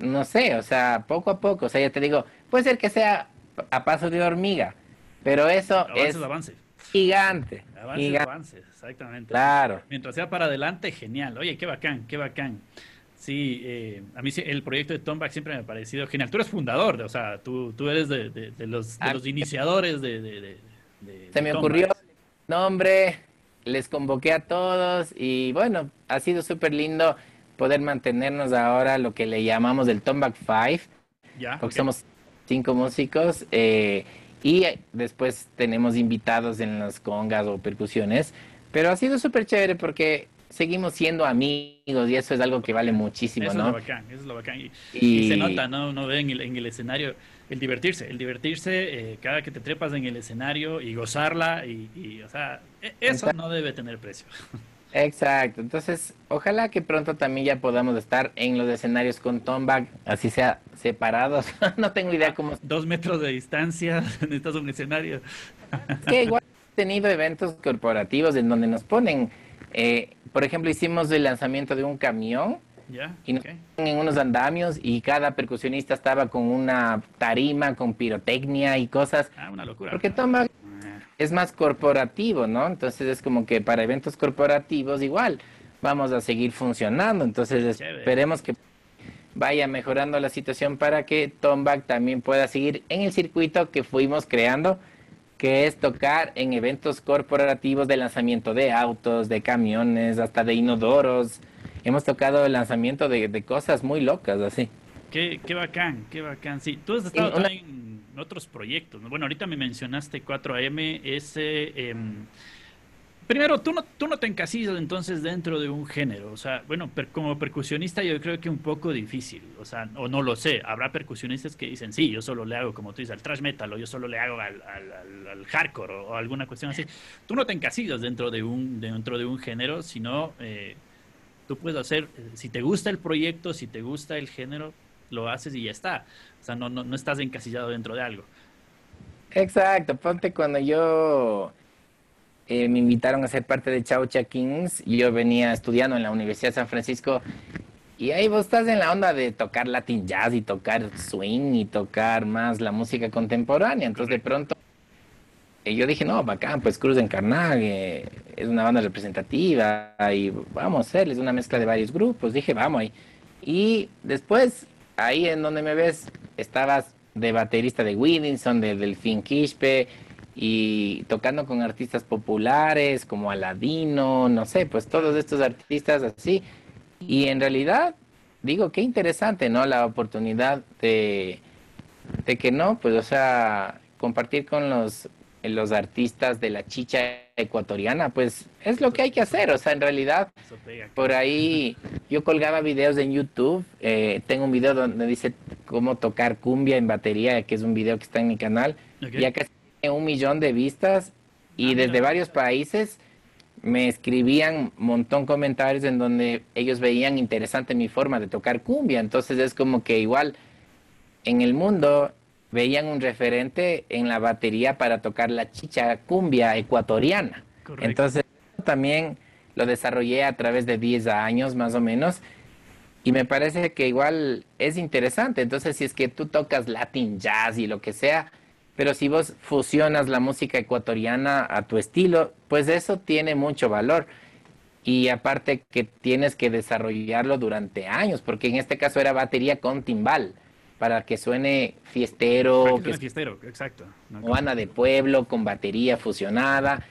no sé, o sea, poco a poco, o sea, ya te digo, puede ser que sea a paso de hormiga, pero eso es avance. gigante. Avance, avance, exactamente. Claro. Mientras sea para adelante, genial. Oye, qué bacán, qué bacán. Sí, eh, a mí el proyecto de Tomback siempre me ha parecido genial. Tú eres fundador, o sea, tú, tú eres de, de, los, de ah, los iniciadores de... Se me ocurrió nombre, les convoqué a todos y bueno, ha sido súper lindo poder mantenernos ahora lo que le llamamos el Tomback Five, ya, porque somos cinco músicos eh, y después tenemos invitados en las congas o percusiones, pero ha sido súper chévere porque seguimos siendo amigos y eso es algo que vale muchísimo, eso ¿no? Es lo bacán, eso es lo bacán. Y, se nota, ¿no? Uno ve en el, en el escenario el divertirse, el divertirse eh, cada que te trepas en el escenario y gozarla y, o sea, e, eso no debe tener precio. Exacto, entonces ojalá que pronto también ya podamos estar en los escenarios con Tomback, así sea separados, no tengo idea cómo... Dos metros de distancia, necesitas un escenario. que igual he tenido eventos corporativos en donde nos ponen, eh, por ejemplo, hicimos el lanzamiento de un camión y en unos andamios y cada percusionista estaba con una tarima, con pirotecnia y cosas. Ah, una locura. Porque toma ah. Es más corporativo, ¿no? Entonces es como que para eventos corporativos igual vamos a seguir funcionando. Entonces esperemos que vaya mejorando la situación para que Tomback también pueda seguir en el circuito que fuimos creando, que es tocar en eventos corporativos de lanzamiento de autos, de camiones, hasta de inodoros, hemos tocado el lanzamiento de, cosas muy locas, así. Qué, qué bacán, qué bacán. Sí, tú has estado también otros proyectos. Bueno, ahorita me mencionaste 4AM, ese... Em, primero, tú no, tú no te encasillas entonces dentro de un género. O sea, bueno, como percusionista yo creo que un poco difícil. O sea, o no lo sé. Habrá percusionistas que dicen, sí, yo solo le hago, como tú dices, al thrash metal, o yo solo le hago al, al, hardcore, o, alguna cuestión así. Tú no te encasillas dentro de un, dentro de un género, sino... Eh, Tú puedes hacer, eh, si te gusta el proyecto, si te gusta el género, lo haces y ya está. O sea, no, no, estás encasillado dentro de algo. Exacto, ponte cuando yo eh, me invitaron a ser parte de Chaucha Kings, yo venía estudiando en la Universidad de San Francisco y ahí vos estás en la onda de tocar Latin Jazz y tocar swing y tocar más la música contemporánea. Entonces de pronto y yo dije, no, bacán, pues Cruz en Carnage es una banda representativa y vamos a hacerles una mezcla de varios grupos. Dije, vamos ahí. Y después, ahí en donde me ves, estabas de baterista de Widinson, de Delfín Quispe, y tocando con artistas populares como Aladino, no sé, pues todos estos artistas así. Y en realidad, digo, qué interesante, ¿no? La oportunidad de, de que no, pues, o sea, compartir con los los artistas de la chicha ecuatoriana, pues es lo que hay que hacer. O sea, en realidad, por ahí yo colgaba videos en YouTube. Eh, tengo un video donde dice cómo tocar cumbia en batería, que es un video que está en mi canal. Ya casi tiene un millón de vistas y ah, desde varios países me escribían un montón comentarios en donde ellos veían interesante mi forma de tocar cumbia. Entonces es como que igual en el mundo veían un referente en la batería para tocar la chicha cumbia ecuatoriana. Entonces también lo desarrollé a través de 10 años más o menos y me parece que igual es interesante. Entonces si es que tú tocas Latin jazz y lo que sea, pero si vos fusionas la música ecuatoriana a tu estilo, pues eso tiene mucho valor. Y aparte que tienes que desarrollarlo durante años, porque en este caso era batería con timbal. Para que suene fiestero. Que suene fiestero, exacto. No, de pueblo con batería fusionada.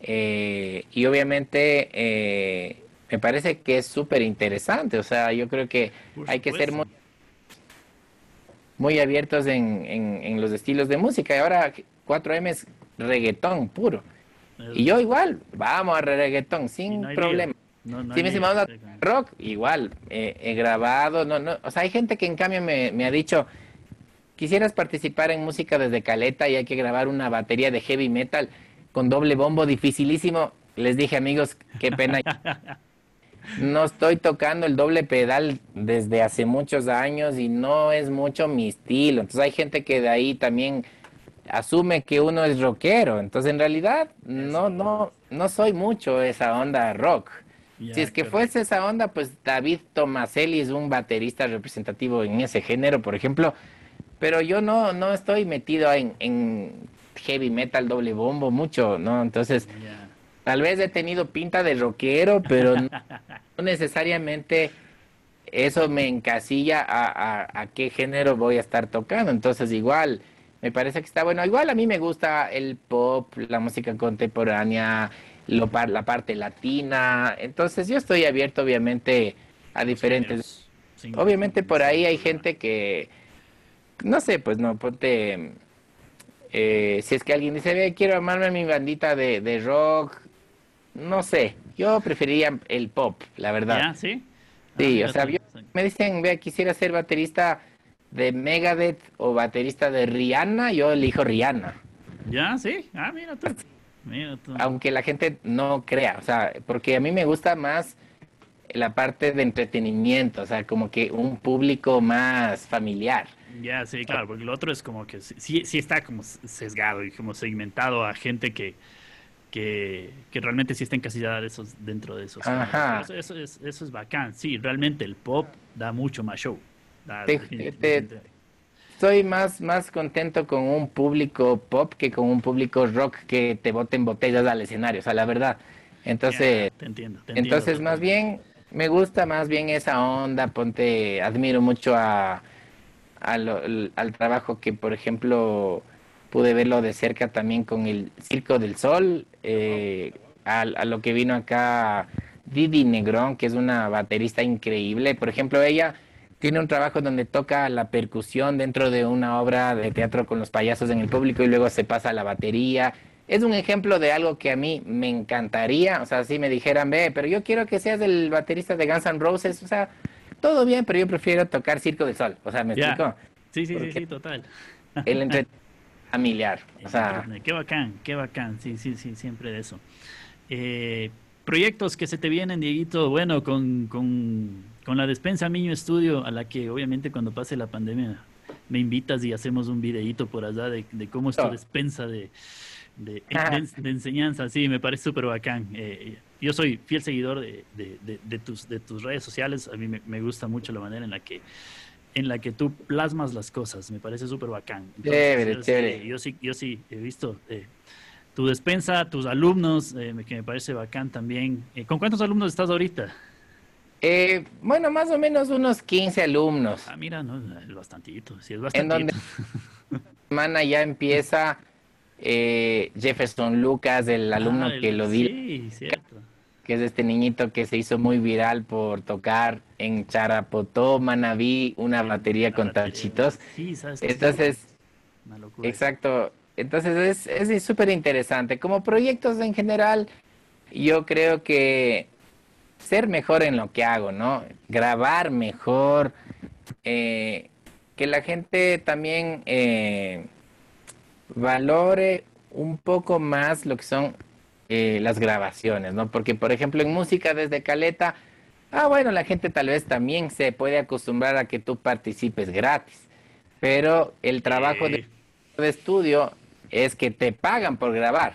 Eh, y obviamente eh, me parece que es súper interesante. O sea, yo creo que hay que ser muy, muy abiertos en, en, los estilos de música. Y ahora 4M es reggaetón puro. Y yo igual, vamos a reggaetón sin problema. Si me a rock, igual, eh, he grabado, no, no, o sea, hay gente que en cambio me, me ha dicho, quisieras participar en música desde Caleta y hay que grabar una batería de heavy metal con doble bombo, dificilísimo. Les dije, amigos, qué pena. No estoy tocando el doble pedal desde hace muchos años y no es mucho mi estilo. Entonces hay gente que de ahí también asume que uno es rockero. Entonces en realidad no, no, no soy mucho esa onda rock. Si es que fuese esa onda, pues David Tomaselli es un baterista representativo en ese género, por ejemplo. Pero yo no, no estoy metido en, en heavy metal doble bombo mucho, ¿no? Entonces, tal vez he tenido pinta de rockero, pero no, necesariamente eso me encasilla a, a, qué género voy a estar tocando. Entonces, igual, me parece que está bueno. Igual a mí me gusta el pop, la música contemporánea, lo, la parte latina. Entonces, yo estoy abierto, obviamente, a diferentes. Obviamente, por ahí hay gente que, no sé, pues no, ponte eh, si es que alguien dice, ve, quiero armarme mi bandita de, rock, no sé, yo preferiría el pop, la verdad. ¿Sí? Sí, ah, o sea, me dicen, vea, quisiera ser baterista de Megadeth o baterista de Rihanna, yo elijo Rihanna. Ya, sí, ah, mira tú. Aunque la gente no crea, o sea, porque a mí me gusta más la parte de entretenimiento, o sea, como que un público más familiar. Ya, sí, claro, porque lo otro es como que sí, sí está como sesgado y como segmentado a gente que, que, realmente sí está encasillada esos, dentro de esos. Ajá. Eso, es, eso es bacán. Sí, realmente el pop da mucho más show. Estoy más, más contento con un público pop que con un público rock que te boten botellas al escenario, o sea, la verdad. Entonces, te entiendo, entonces más bien, me gusta más bien esa onda, ponte, admiro mucho a al, al trabajo que, por ejemplo, pude verlo de cerca también con el Circo del Sol, eh, a, lo que vino acá Didi Negrón, que es una baterista increíble. Por ejemplo, ella tiene un trabajo donde toca la percusión dentro de una obra de teatro con los payasos en el público y luego se pasa a la batería. Es un ejemplo de algo que a mí me encantaría, o sea, si me dijeran, ve, pero yo quiero que seas el baterista de Guns N' Roses, o sea, todo bien, pero yo prefiero tocar Circo del Sol. O sea, ¿me explico? Sí, sí, sí, sí, total. El entre familiar. O sea... Qué bacán, qué bacán. Sí, sí, sí, siempre de eso. Eh, proyectos que se te vienen, Dieguito, bueno, con, con, con la despensa Miño Estudio, a la que obviamente cuando pase la pandemia me invitas y hacemos un videíto por allá de, de cómo es tu despensa de, de, de, enseñanza. Sí, me parece súper bacán. Eh, yo soy fiel seguidor de, de, tus, de tus redes sociales. A mí me, gusta mucho la manera en la que en la que tú plasmas las cosas. Me parece súper bacán. chévere, chévere. Yo sí, yo sí he visto eh, tu despensa, tus alumnos, eh, que me parece bacán también. Eh, ¿Con cuántos alumnos estás ahorita? bueno, más o menos unos 15 alumnos. Ah, mira, no, es bastantito, sí, es bastantito. En donde semana ya empieza Jefferson Lucas, el alumno ah, que lo di. Sí, cierto que es este niñito que se hizo muy viral por tocar en Charapotó, Manabí, una batería con tachitos. Sí, ¿sabes Entonces, exacto. Entonces es súper interesante. Como proyectos en general, yo creo que ser mejor en lo que hago, ¿no? Grabar mejor, eh, que la gente también eh, valore un poco más lo que son eh, las grabaciones, ¿no? Porque, por ejemplo, en música desde Caleta, ah, bueno, la gente tal vez también se puede acostumbrar a que tú participes gratis, pero el trabajo de, estudio es que te pagan por grabar.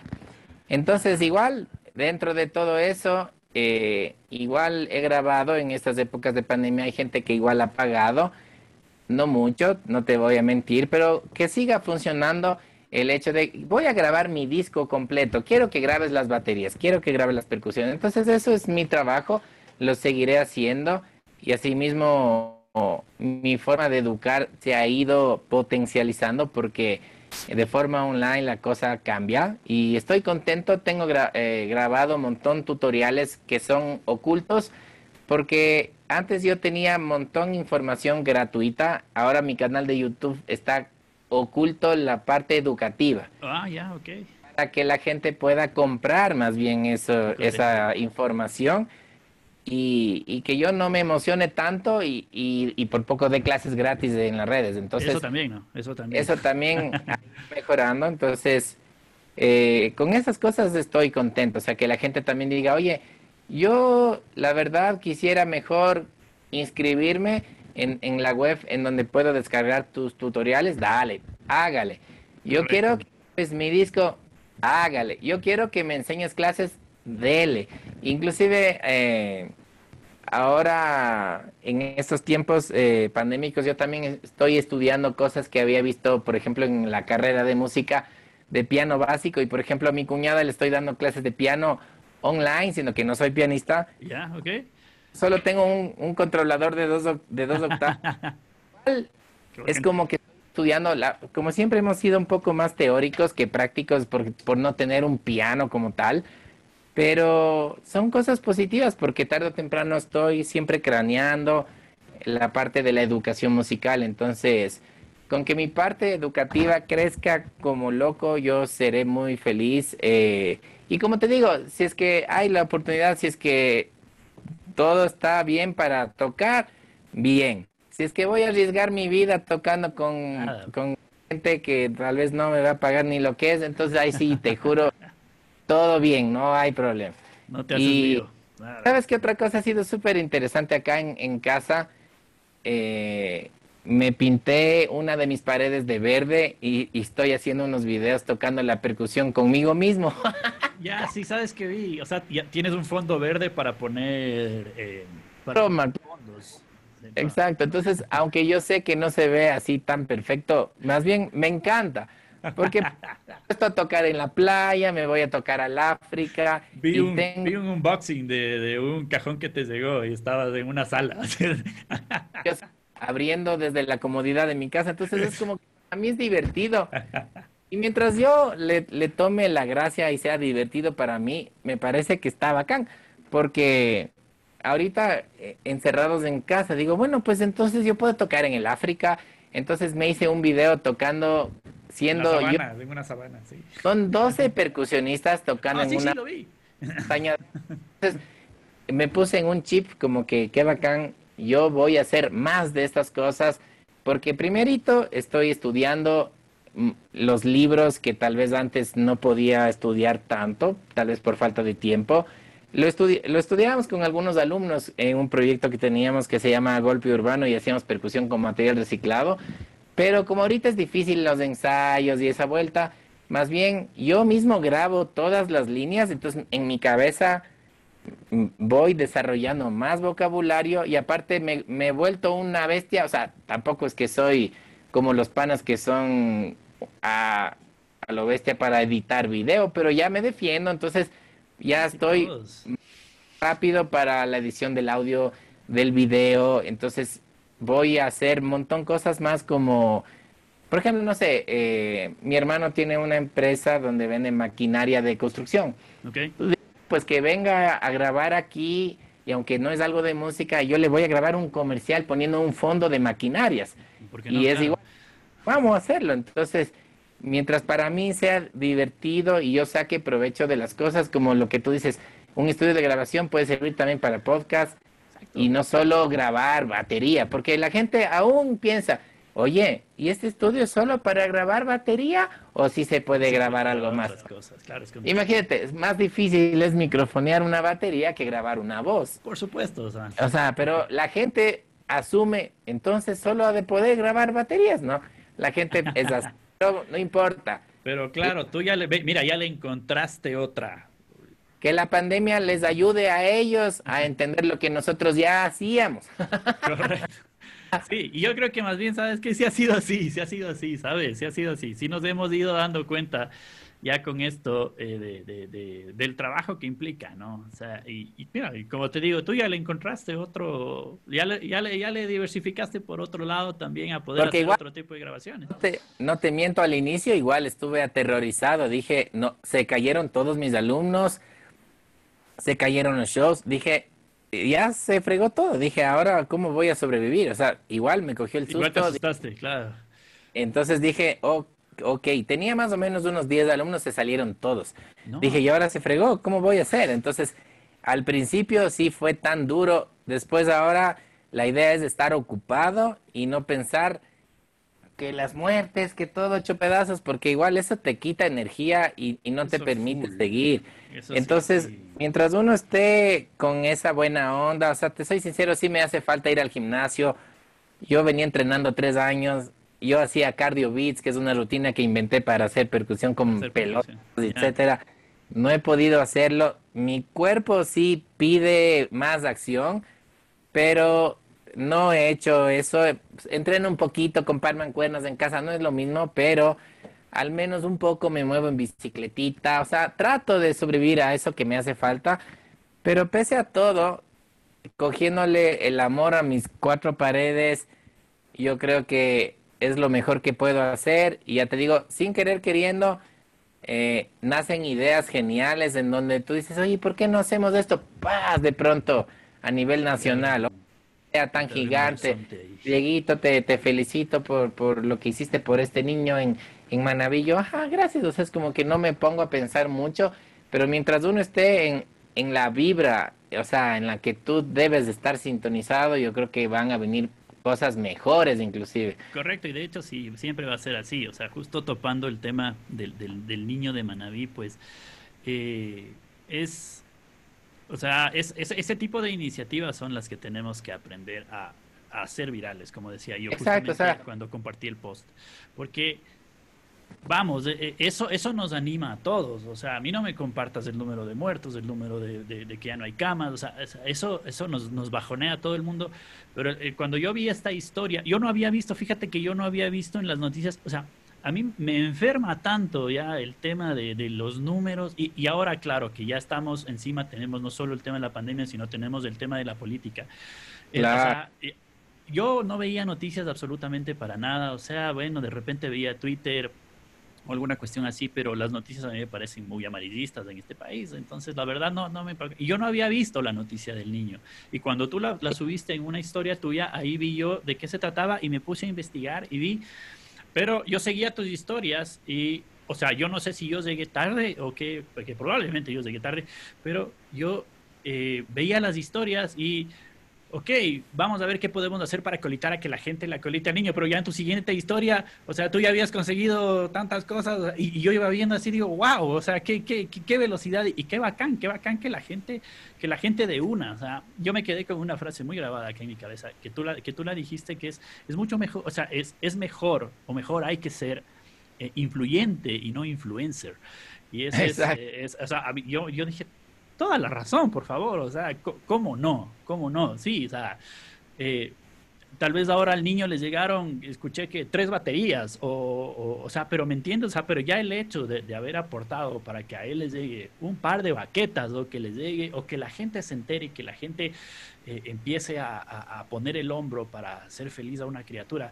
Entonces, igual, dentro de todo eso, eh, igual he grabado en estas épocas de pandemia, hay gente que igual ha pagado, no mucho, no te voy a mentir, pero que siga funcionando el hecho de voy a grabar mi disco completo, quiero que grabes las baterías, quiero que grabes las percusiones. Entonces eso es mi trabajo, lo seguiré haciendo y asimismo mi forma de educar se ha ido potencializando porque de forma online la cosa cambia y estoy contento. Tengo eh, grabado un montón de tutoriales que son ocultos porque antes yo tenía un montón de información gratuita. Ahora mi canal de YouTube está oculto la parte educativa. Ah, ya, ok. Para que la gente pueda comprar más bien eso, esa información y, que yo no me emocione tanto y, y, por poco de clases gratis en las redes. Entonces, eso también, ¿no? Eso también. Eso también mejorando. Entonces, eh, con esas cosas estoy contento. O sea, que la gente también diga, oye, yo la verdad quisiera mejor inscribirme en, en la web en donde puedo descargar tus tutoriales. Dale, hágale. Yo quiero que pues, mi disco, hágale. Yo quiero que me enseñes clases dele. Inclusive eh, ahora en estos tiempos eh, pandémicos yo también estoy estudiando cosas que había visto, por ejemplo, en la carrera de música de piano básico y por ejemplo a mi cuñada le estoy dando clases de piano online, sino que no soy pianista. Ya, ok. Solo tengo un, controlador de dos, de dos octavos. es como que estudiando, la, como siempre hemos sido un poco más teóricos que prácticos por, por no tener un piano como tal. Pero son cosas positivas porque tarde o temprano estoy siempre craneando la parte de la educación musical. Entonces, con que mi parte educativa crezca como loco, yo seré muy feliz. Eh, y como te digo, si es que hay la oportunidad, si es que todo está bien para tocar, bien. Si es que voy a arriesgar mi vida tocando con, con gente que tal vez no me va a pagar ni lo que es, entonces ahí sí, te juro, todo bien, no hay problema. No te haces y, ¿Sabes qué otra cosa ha sido súper interesante acá en, casa? Eh, me pinté una de mis paredes de verde y, estoy haciendo unos videos tocando la percusión conmigo mismo. ya, sí, sabes que vi. O sea, ya tienes un fondo verde para poner eh, fondos. Exacto, entonces, aunque yo sé que no se ve así tan perfecto, más bien me encanta porque esto a tocar en la playa, me voy a tocar al África. Vi, un, unboxing de, un cajón que te llegó y estabas en una sala. abriendo desde la comodidad de mi casa. Entonces es como que a mí es divertido. Y mientras yo le, le tome la gracia y sea divertido para mí, me parece que está bacán. Porque ahorita eh, encerrados en casa, digo, bueno, pues entonces yo puedo tocar en el África. Entonces me hice un video tocando siendo yo, en una sabana, sí. Son 12 percusionistas tocando ah, en sí, una sí, lo vi. Entonces, me puse en un chip como que qué bacán, yo voy a hacer más de estas cosas porque primerito estoy estudiando mm, los libros que tal vez antes no podía estudiar tanto, tal vez por falta de tiempo. Lo, lo estudiábamos con algunos alumnos en un proyecto que teníamos que se llama Golpe Urbano y hacíamos percusión con material reciclado. Pero como ahorita es difícil los ensayos y esa vuelta, más bien yo mismo grabo todas las líneas, entonces en mi cabeza voy desarrollando más vocabulario y aparte me, he vuelto una bestia, o sea, tampoco es que soy como los panas que son a, a lo bestia para editar video, pero ya me defiendo, entonces ya estoy rápido para la edición del audio, del video, entonces voy a hacer un montón de cosas más como, por ejemplo, no sé, eh, mi hermano tiene una empresa donde vende maquinaria de construcción. Okay. Pues que venga a grabar aquí y aunque no es algo de música, yo le voy a grabar un comercial poniendo un fondo de maquinarias. y es igual, vamos a hacerlo. Entonces, mientras para mí sea divertido y yo saque provecho de las cosas, como lo que tú dices, un estudio de grabación puede servir también para podcast, y no solo grabar batería, porque la gente aún piensa, oye, ¿y este estudio es solo para grabar batería o si se puede grabar algo más? Imagínate, es más difícil es microfonear una batería que grabar una voz. Por supuesto, o sea. O sea, pero la gente asume, entonces solo ha de poder grabar baterías, ¿no? La gente es así, no, no importa. Pero claro, tú ya le, mira, ya le encontraste otra, que la pandemia les ayude a ellos a entender lo que nosotros ya hacíamos. Correcto. Sí, y yo creo que más bien, ¿sabes que Sí ha sido así, sí ha sido así, ¿sabes? Sí ha sido así. Sí nos hemos ido dando cuenta ya con esto eh, de, del trabajo que implica, ¿no? O sea, y, mira, como te digo, tú ya le encontraste otro, ya le, ya le, ya le diversificaste por otro lado también a poder hacer otro tipo de grabaciones. No te, no te miento, al inicio igual estuve aterrorizado, dije, no, se cayeron todos mis alumnos, se cayeron los shows, dije, ya se fregó todo, dije, ahora, ¿cómo voy a sobrevivir? O sea, igual me cogió el susto. Igual te asustaste, claro. Entonces dije, oh, ok, tenía más o menos unos 10 alumnos, se salieron todos. Dije, y ahora se fregó, ¿cómo voy a hacer? Entonces, al principio sí fue tan duro, después ahora la idea es estar ocupado y no pensar que las muertes, que todo hecho pedazos, porque igual eso te quita energía y, no te permite seguir. Entonces, mientras uno esté con esa buena onda, o sea, te soy sincero, sí me hace falta ir al gimnasio. Yo venía entrenando tres años, yo hacía cardio beats, que es una rutina que inventé para hacer percusión con pelotas, etcétera. No he podido hacerlo. Mi cuerpo sí pide más acción, pero no he hecho eso. Entreno un poquito con par mancuernas en casa, no es lo mismo, pero al menos un poco me muevo en bicicletita. O sea, trato de sobrevivir a eso que me hace falta. Pero pese a todo, cogiéndole el amor a mis cuatro paredes, yo creo que es lo mejor que puedo hacer. Y ya te digo, sin querer queriendo, eh, nacen ideas geniales en donde tú dices, oye, ¿por qué no hacemos esto? ¡Paz! De pronto, a nivel nacional. Sea tan gigante. Dieguito, te, te felicito por, por lo que hiciste por este niño en, en Manavillo. Ajá, gracias. O sea, es como que no me pongo a pensar mucho, pero mientras uno esté en, en la vibra, o sea, en la que tú debes de estar sintonizado, yo creo que van a venir cosas mejores inclusive. Correcto, y de hecho sí, siempre va a ser así, o sea, justo topando el tema del, del, niño de Manaví, pues eh, es, o sea, es, ese tipo de iniciativas son las que tenemos que aprender a, a hacer virales, como decía yo Exacto, cuando compartí el post, porque vamos, eh, eh, eso, eso nos anima a todos. O sea, a mí no me compartas el número de muertos, el número de, que ya no hay camas. O sea, eso, eso nos, nos bajonea a todo el mundo. Pero eh, cuando yo vi esta historia, yo no había visto, fíjate que yo no había visto en las noticias, o sea, a mí me enferma tanto ya el tema de, los números y, y, ahora claro que ya estamos encima, tenemos no solo el tema de la pandemia, sino tenemos el tema de la política. Claro. yo no veía noticias absolutamente para nada, o sea, bueno, de repente veía Twitter, o alguna cuestión así, pero las noticias a mí me parecen muy amarillistas en este país, entonces la verdad no, no me... Y yo no había visto la noticia del niño, y cuando tú la, subiste en una historia tuya, ahí vi yo de qué se trataba y me puse a investigar y vi, pero yo seguía tus historias y, o sea, yo no sé si yo llegué tarde o qué, porque probablemente yo llegué tarde, pero yo eh, veía las historias y ok, vamos a ver qué podemos hacer para colitar a que la gente la colite al niño, pero ya en tu siguiente historia, o sea, tú ya habías conseguido tantas cosas y, yo iba viendo así, digo, wow, o sea, qué, qué, qué, velocidad y qué bacán, qué bacán que la gente, que la gente de una, o sea, yo me quedé con una frase muy grabada aquí en mi cabeza, que tú la, que tú la dijiste, que es, es mucho mejor, o sea, es, es mejor, o mejor hay que ser eh, influyente y no influencer. Y es, es, o sea, yo, yo dije, toda la razón, por favor, o sea, ¿cómo no? ¿Cómo no? Sí, o sea, eh, tal vez ahora al niño le llegaron, escuché que tres baterías, o, o, sea, pero me entiendes, o sea, pero ya el hecho de, haber aportado para que a él les llegue un par de baquetas, o que les llegue, o que la gente se entere y que la gente eh, empiece a, a, poner el hombro para hacer feliz a una criatura,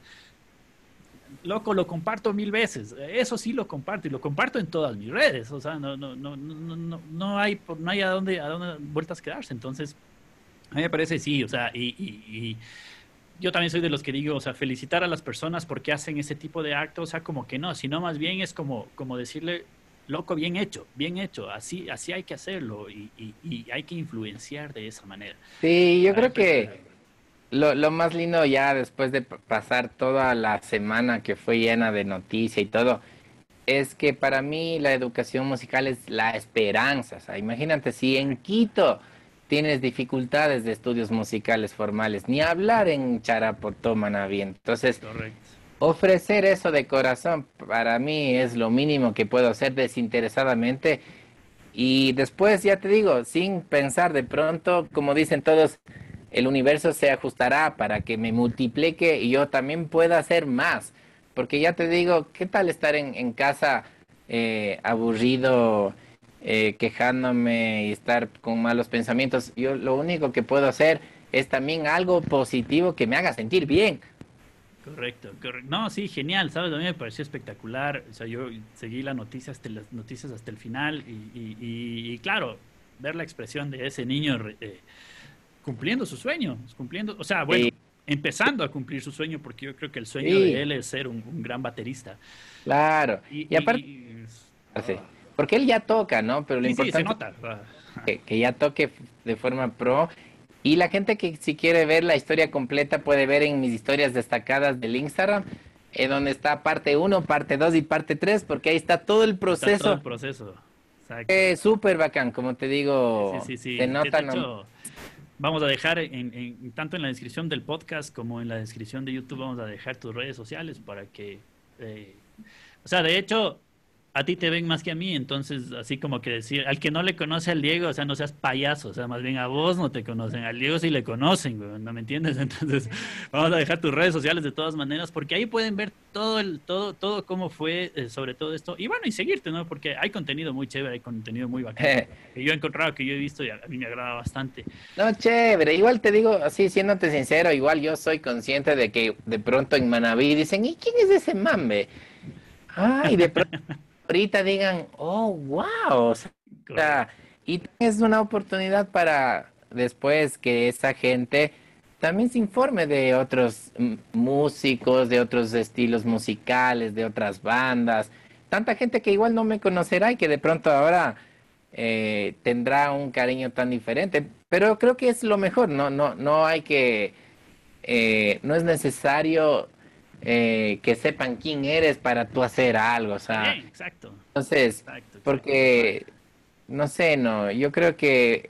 loco, lo comparto mil veces. Eso sí lo comparto y lo comparto en todas mis redes. O sea, no, no, no, no, no, no hay, no hay a dónde, a dónde vueltas quedarse. Entonces, a mí me parece sí, o sea, y, y, yo también soy de los que digo, o sea, felicitar a las personas porque hacen ese tipo de actos, o sea, como que no, sino más bien es como, como decirle, loco, bien hecho, bien hecho, así, así hay que hacerlo y, y hay que influenciar de esa manera. Sí, yo creo que lo, lo más lindo ya después de pasar toda la semana que fue llena de noticia y todo, es que para mí la educación musical es la esperanza. O sea, imagínate si en Quito tienes dificultades de estudios musicales formales, ni hablar en Charapotó, Manaví. Entonces, ofrecer eso de corazón para mí es lo mínimo que puedo hacer desinteresadamente. Y después, ya te digo, sin pensar de pronto, como dicen todos, el universo se ajustará para que me multiplique y yo también pueda hacer más. Porque ya te digo, ¿qué tal estar en, casa eh, aburrido, eh, quejándome y estar con malos pensamientos. Yo lo único que puedo hacer es también algo positivo que me haga sentir bien. Correcto, correcto. No, sí, genial, ¿sabes? A mí me pareció espectacular. O sea, yo seguí hasta las noticias hasta el final y, y, claro, ver la expresión de ese niño eh, cumpliendo su sueño, cumpliendo, o sea, bueno, empezando a cumplir su sueño, porque yo creo que el sueño de él es ser un, gran baterista. Claro. Y, aparte, porque él ya toca, ¿no? Pero lo importante se nota. Que, que ya toque de forma pro y la gente que si quiere ver la historia completa puede ver en mis historias destacadas del Instagram, eh, donde está parte 1, parte 2 y parte 3, porque ahí está todo el proceso. todo el proceso. Eh, Súper bacán, como te digo. Sí, sí, sí. Se nota, Vamos a dejar en, tanto en la descripción del podcast como en la descripción de YouTube, vamos a dejar tus redes sociales para que... Eh, o sea, de hecho, a ti te ven más que a mí, entonces así como que decir, al que no le conoce al Diego, o sea, no seas payaso, o sea, más bien a vos no te conocen, al Diego sí le conocen, güey, ¿no me entiendes? Entonces, vamos a dejar tus redes sociales de todas maneras, porque ahí pueden ver todo el, todo, todo cómo fue eh, sobre todo esto, y bueno, y seguirte, ¿no? Porque hay contenido muy chévere, hay contenido muy bacán, que yo he encontrado, que yo he visto y a, mí me agrada bastante. No, chévere, igual te digo, así, siéndote sincero, igual yo soy consciente de que de pronto en Manaví dicen, ¿y quién es ese mambe? Ay, de pronto... ahorita digan, oh, wow. O sea, y es una oportunidad para después que esa gente también se informe de otros músicos, de otros estilos musicales, de otras bandas. Tanta gente que igual no me conocerá y que de pronto ahora eh, tendrá un cariño tan diferente. Pero creo que es lo mejor, no, no, no hay que, eh, no es necesario eh, que sepan quién eres para tú hacer algo, o sea. exacto. Entonces, porque, no sé, no, yo creo que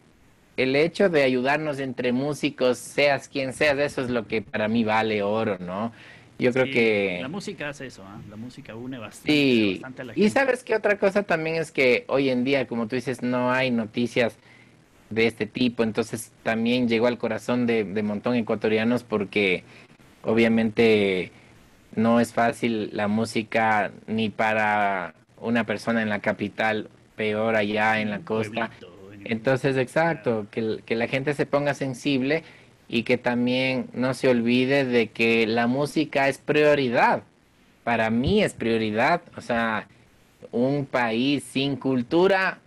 el hecho de ayudarnos entre músicos, seas quien seas, eso es lo que para mí vale oro, ¿no? Yo creo que... La música hace eso, ¿ah? la música une bastante, bastante a la gente. Y sabes que otra cosa también es que hoy en día, como tú dices, no hay noticias de este tipo, entonces también llegó al corazón de, de montón ecuatorianos porque obviamente no es fácil la música ni para una persona en la capital, peor allá en la costa. Entonces, exacto, que, que, la gente se ponga sensible y que también no se olvide de que la música es prioridad. Para mí es prioridad. O sea, un país sin cultura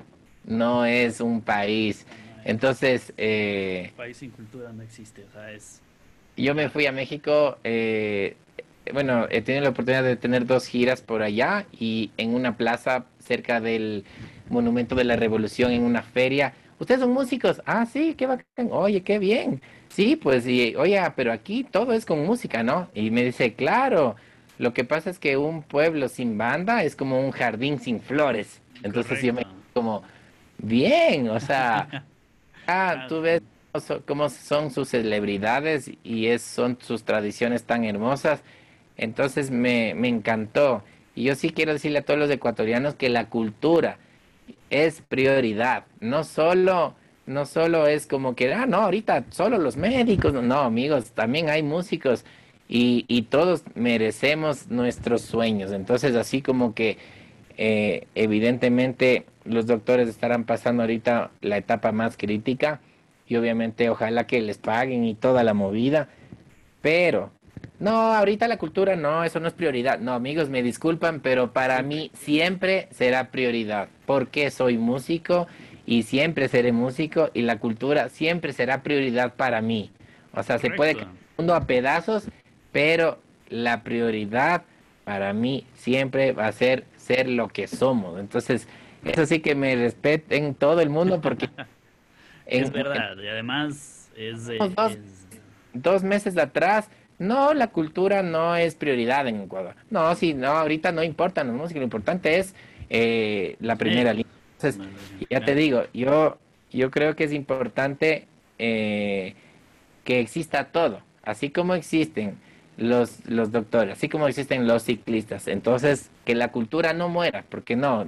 no es un país. Entonces... Eh, un país sin cultura no existe. O sea, es... Yo me fui a México eh, bueno, he tenido la oportunidad de tener dos giras por allá y en una plaza cerca del Monumento de la Revolución, en una feria. ¿Ustedes son músicos? Ah, sí, qué bacán. Oye, qué bien. Sí, pues, y, oye, pero aquí todo es con música, ¿no? Y me dice, claro, lo que pasa es que un pueblo sin banda es como un jardín sin flores. Entonces yo me como, bien, o sea, ah, tú ves cómo son sus celebridades y es, son sus tradiciones tan hermosas entonces me, me encantó. Y yo sí quiero decirle a todos los ecuatorianos que la cultura es prioridad. No solo, no solo es como que, ah, no, ahorita solo los médicos. No, amigos, también hay músicos y, y todos merecemos nuestros sueños. Entonces, así como que eh, evidentemente los doctores estarán pasando ahorita la etapa más crítica y obviamente ojalá que les paguen y toda la movida. Pero no, ahorita la cultura no, eso no es prioridad. No, amigos, me disculpan, pero para mí siempre será prioridad, porque soy músico y siempre seré músico y la cultura siempre será prioridad para mí. O sea, se puede caer el mundo a pedazos, pero la prioridad para mí siempre va a ser ser lo que somos. Entonces, eso sí que me respeten todo el mundo porque... es verdad, y además es, dos meses atrás no, la cultura no es prioridad en Ecuador. No, sí, no, ahorita no importa la música, lo importante es eh, la primera línea. Entonces, ya te digo, yo, yo creo que es importante eh, que exista todo, así como existen los, los doctores, así como existen los ciclistas. Entonces, que la cultura no muera, porque no,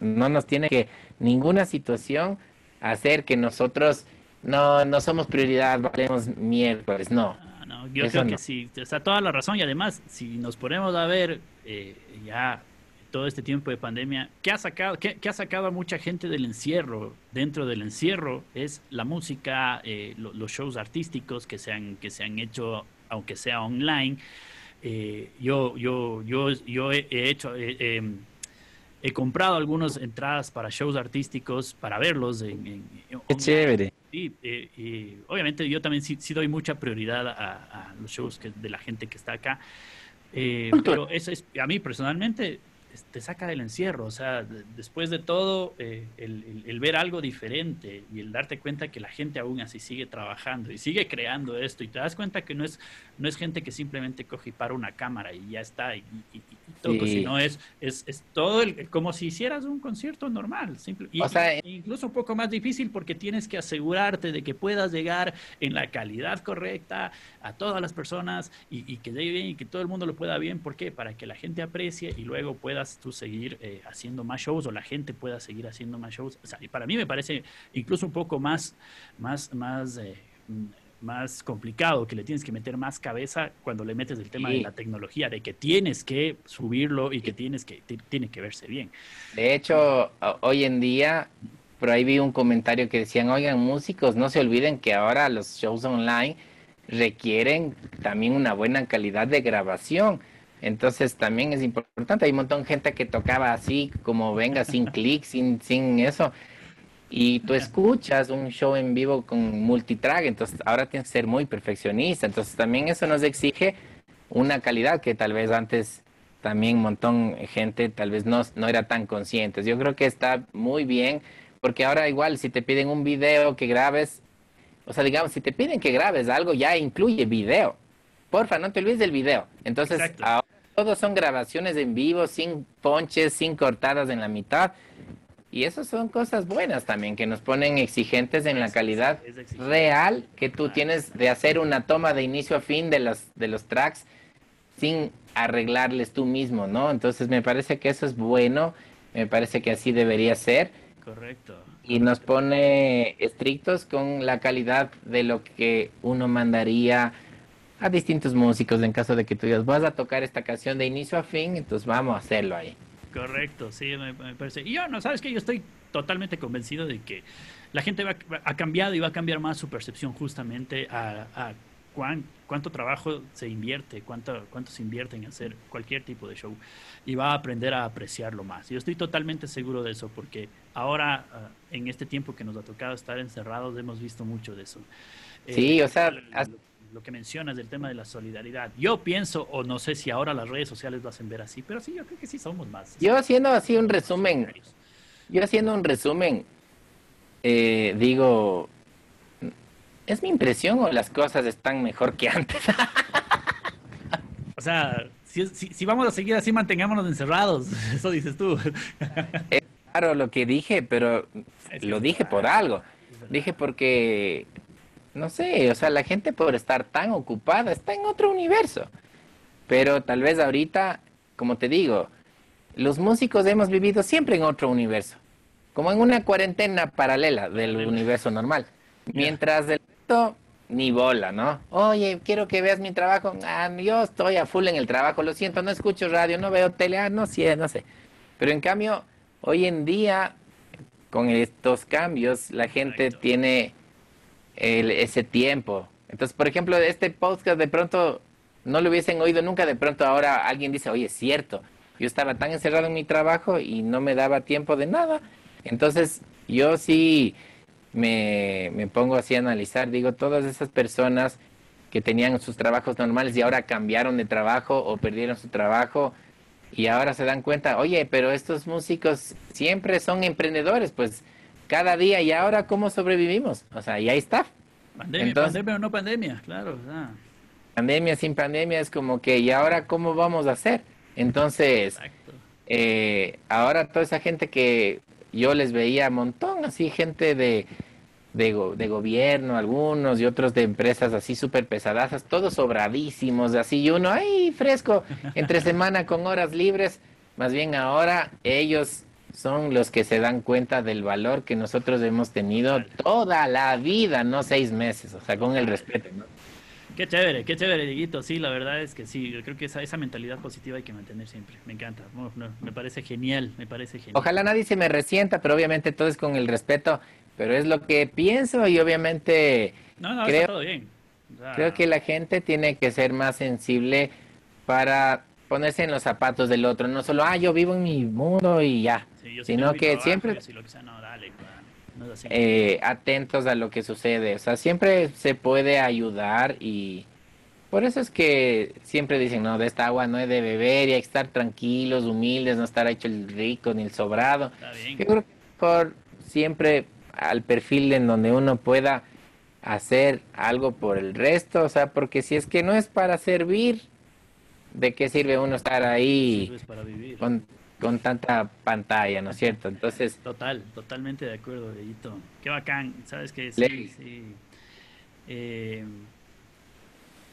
no nos tiene que ninguna situación hacer que nosotros no, no somos prioridad, valemos miércoles, no yo creo que sí, está toda la razón y además, si nos ponemos a ver eh, ya todo este tiempo de pandemia, ¿qué ha sacado, qué, ha sacado a mucha gente del encierro? Dentro del encierro es la música, eh, los shows artísticos que se han, que se han hecho, aunque sea online. Eh, yo, yo, yo, yo he, hecho, he comprado algunas entradas para shows artísticos para verlos. En, Qué chévere. Sí, eh, obviamente yo también sí, doy mucha prioridad a, los shows que, de la gente que está acá. Eh, pero eso es, a mí personalmente te saca del encierro, o sea, después de todo, eh, el, ver algo diferente y el darte cuenta que la gente aún así sigue trabajando y sigue creando esto y te das cuenta que no es, no es gente que simplemente coge y para una cámara y ya está y, todo, sino es, es, es todo el, como si hicieras un concierto normal, simple, y, incluso un poco más difícil porque tienes que asegurarte de que puedas llegar en la calidad correcta a todas las personas y, que llegue bien y que todo el mundo lo pueda bien, ¿por qué? Para que la gente aprecie y luego pueda tú seguir eh, haciendo más shows o la gente pueda seguir haciendo más shows. O sea, y para mí me parece incluso un poco más, más, más, eh, más complicado, que le tienes que meter más cabeza cuando le metes el tema de la tecnología, de que tienes que subirlo y que tienes que, tiene que verse bien. De hecho, hoy en día, por ahí vi un comentario que decían, oigan, músicos, no se olviden que ahora los shows online requieren también una buena calidad de grabación entonces también es importante. Hay un montón de gente que tocaba así, como venga, sin clic, sin, sin eso. Y tú escuchas un show en vivo con multitrack, entonces ahora tienes que ser muy perfeccionista. Entonces también eso nos exige una calidad que tal vez antes también un montón de gente tal vez no, no era tan consciente. Yo creo que está muy bien, porque ahora igual si te piden un video que grabes, o sea, digamos, si te piden que grabes algo, ya incluye video. Porfa, no te olvides del video. Entonces, ahora todos son grabaciones en vivo, sin ponches, sin cortadas en la mitad. Y esas son cosas buenas también, que nos ponen exigentes en la calidad real que tú tienes de hacer una toma de inicio a fin de los, de los tracks sin arreglarles tú mismo, ¿no? Entonces me parece que eso es bueno, me parece que así debería ser. Correcto. Y nos pone estrictos con la calidad de lo que uno mandaría a distintos músicos en caso de que tú digas, vas a tocar esta canción de inicio a fin, entonces vamos a hacerlo ahí. Correcto, sí, me, parece. Y yo, no, sabes que yo estoy totalmente convencido de que la gente va, ha cambiado y va a cambiar más su percepción justamente a, cuánto trabajo se invierte, cuánto, cuánto se invierte en hacer cualquier tipo de show y va a aprender a apreciarlo más. Yo estoy totalmente seguro de eso porque ahora, ah, en este tiempo que nos ha tocado estar encerrados, hemos visto mucho de eso. Sí, o sea, lo que mencionas del tema de la solidaridad. Yo pienso, o no sé si ahora las redes sociales lo hacen ver así, pero sí, yo creo que sí somos más. Yo haciendo así un resumen, yo haciendo un resumen, eh, digo, ¿es mi impresión o las cosas están mejor que antes? o sea, si, vamos a seguir así, mantengámonos encerrados, eso dices tú. es claro lo que dije, pero lo dije por algo. Dije porque no sé, o sea, la gente por estar tan ocupada está en otro universo. Pero tal vez ahorita, como te digo, los músicos hemos vivido siempre en otro universo, como en una cuarentena paralela del universo normal. Mientras del resto, ni bola, ¿no? Oye, quiero que veas mi trabajo. Ah, yo estoy a full en el trabajo, lo siento, no escucho radio, no veo tele, ah, no sé, no sé. Pero en cambio, hoy en día, con estos cambios, la gente tiene ese tiempo. Entonces, por ejemplo, este podcast de pronto no lo hubiesen oído nunca, de pronto ahora alguien dice, oye, es cierto, yo estaba tan encerrado en mi trabajo y no me daba tiempo de nada. Entonces, yo sí me, me pongo así a analizar, digo, todas esas personas que tenían sus trabajos normales y ahora cambiaron de trabajo o perdieron su trabajo y ahora se dan cuenta, oye, pero estos músicos siempre son emprendedores, pues cada día y ahora cómo sobrevivimos. O sea, y ahí está. Pandemia, pandemia o no pandemia, claro. Pandemia sin pandemia es como que, ¿y ahora cómo vamos a hacer? Entonces, eh, ahora toda esa gente que yo les veía un montón, así gente de, de, de, gobierno, algunos y otros de empresas así súper pesadazas, todos sobradísimos, así, y uno ahí fresco, entre semana con horas libres. Más bien ahora ellos son los que se dan cuenta del valor que nosotros hemos tenido toda la vida, no seis meses, o sea, con el respeto, ¿no? Qué chévere, qué chévere, Dieguito. Sí, la verdad es que sí, yo creo que esa, esa mentalidad positiva hay que mantener siempre. Me encanta, me parece genial, me parece genial. Ojalá nadie se me resienta, pero obviamente todo es con el respeto, pero es lo que pienso y obviamente no, no, creo, todo bien. creo que la gente tiene que ser más sensible para ponerse en los zapatos del otro, no solo, ah, yo vivo en mi mundo y ya, sino que siempre eh, atentos a lo que sucede, o sea, siempre se puede ayudar y por eso es que siempre dicen, no, de esta agua no hay de beber y hay que estar tranquilos, humildes, no estar hecho el rico ni el sobrado. Yo creo que por siempre al perfil en donde uno pueda hacer algo por el resto, o sea, porque si es que no es para servir, ¿de qué sirve uno estar ahí con, con, tanta pantalla, ¿no es cierto? Entonces... Total, totalmente de acuerdo, Edito. Qué bacán, ¿sabes qué? Sí, sí. Eh,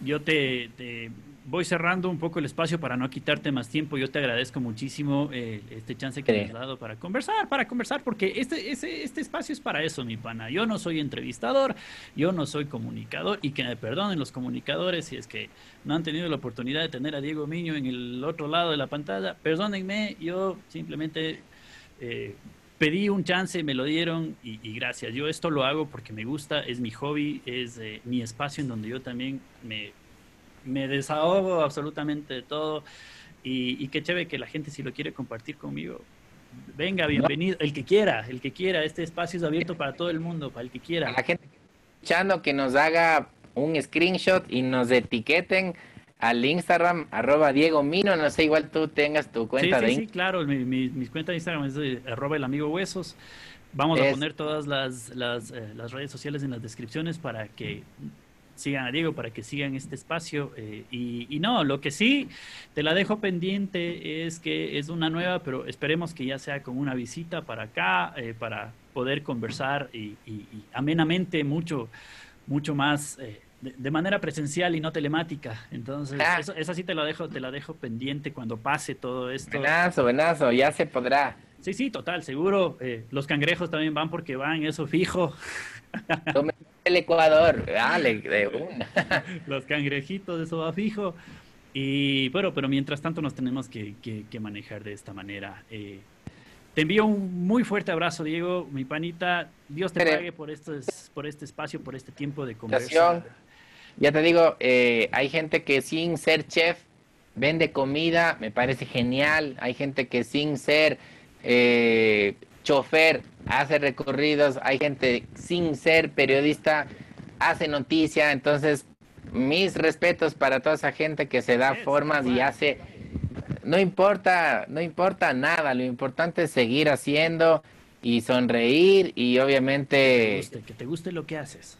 yo te, te, voy cerrando un poco el espacio para no quitarte más tiempo. Yo te agradezco muchísimo eh, este chance que me has dado para conversar, para conversar, porque este, este, este espacio es para eso, mi pana. Yo no soy entrevistador, yo no soy comunicador, y que me perdonen los comunicadores si es que no han tenido la oportunidad de tener a Diego Miño en el otro lado de la pantalla. Perdónenme, yo simplemente... Eh, pedí un chance, me lo dieron y, gracias. Yo esto lo hago porque me gusta, es mi hobby, es eh, mi espacio en donde yo también me, me desahogo absolutamente de todo. Y, qué chévere que la gente si lo quiere compartir conmigo. Venga, bienvenido, el que quiera, el que quiera. Este espacio es abierto para todo el mundo, para el que quiera. la gente escuchando que nos haga un screenshot y nos etiqueten al Instagram, arroba Diego Mino, no sé, igual tú tengas tu cuenta sí, de Sí, claro, mi, mi, mis cuentas de Instagram es arroba el amigo Huesos. Vamos a poner todas las, las, eh, las, redes sociales en las descripciones para que sigan a Diego, para que sigan este espacio. Eh, y, y, no, lo que sí te la dejo pendiente es que es una nueva, pero esperemos que ya sea con una visita para acá, eh, para poder conversar y, y, amenamente mucho, mucho más de, manera presencial y no telemática. Entonces, ah. eso, esa sí te la dejo, te la dejo pendiente cuando pase todo esto. Buenazo, buenazo, ya se podrá. Sí, sí, total, seguro. Eh, los cangrejos también van porque van, eso fijo. el Ecuador, dale, de una. los cangrejitos, eso va fijo. Y bueno, pero mientras tanto nos tenemos que, que, manejar de esta manera. Eh, te envío un muy fuerte abrazo, Diego, mi panita. Dios te pague por, estos, por este espacio, por este tiempo de conversación. Ya te digo, eh, hay gente que sin ser chef vende comida, me parece genial. Hay gente que sin ser eh, chofer hace recorridos. Hay gente sin ser periodista hace noticia. Entonces, mis respetos para toda esa gente que se da formas y hace. No importa, no importa nada. Lo importante es seguir haciendo y sonreír y obviamente. que te guste lo que haces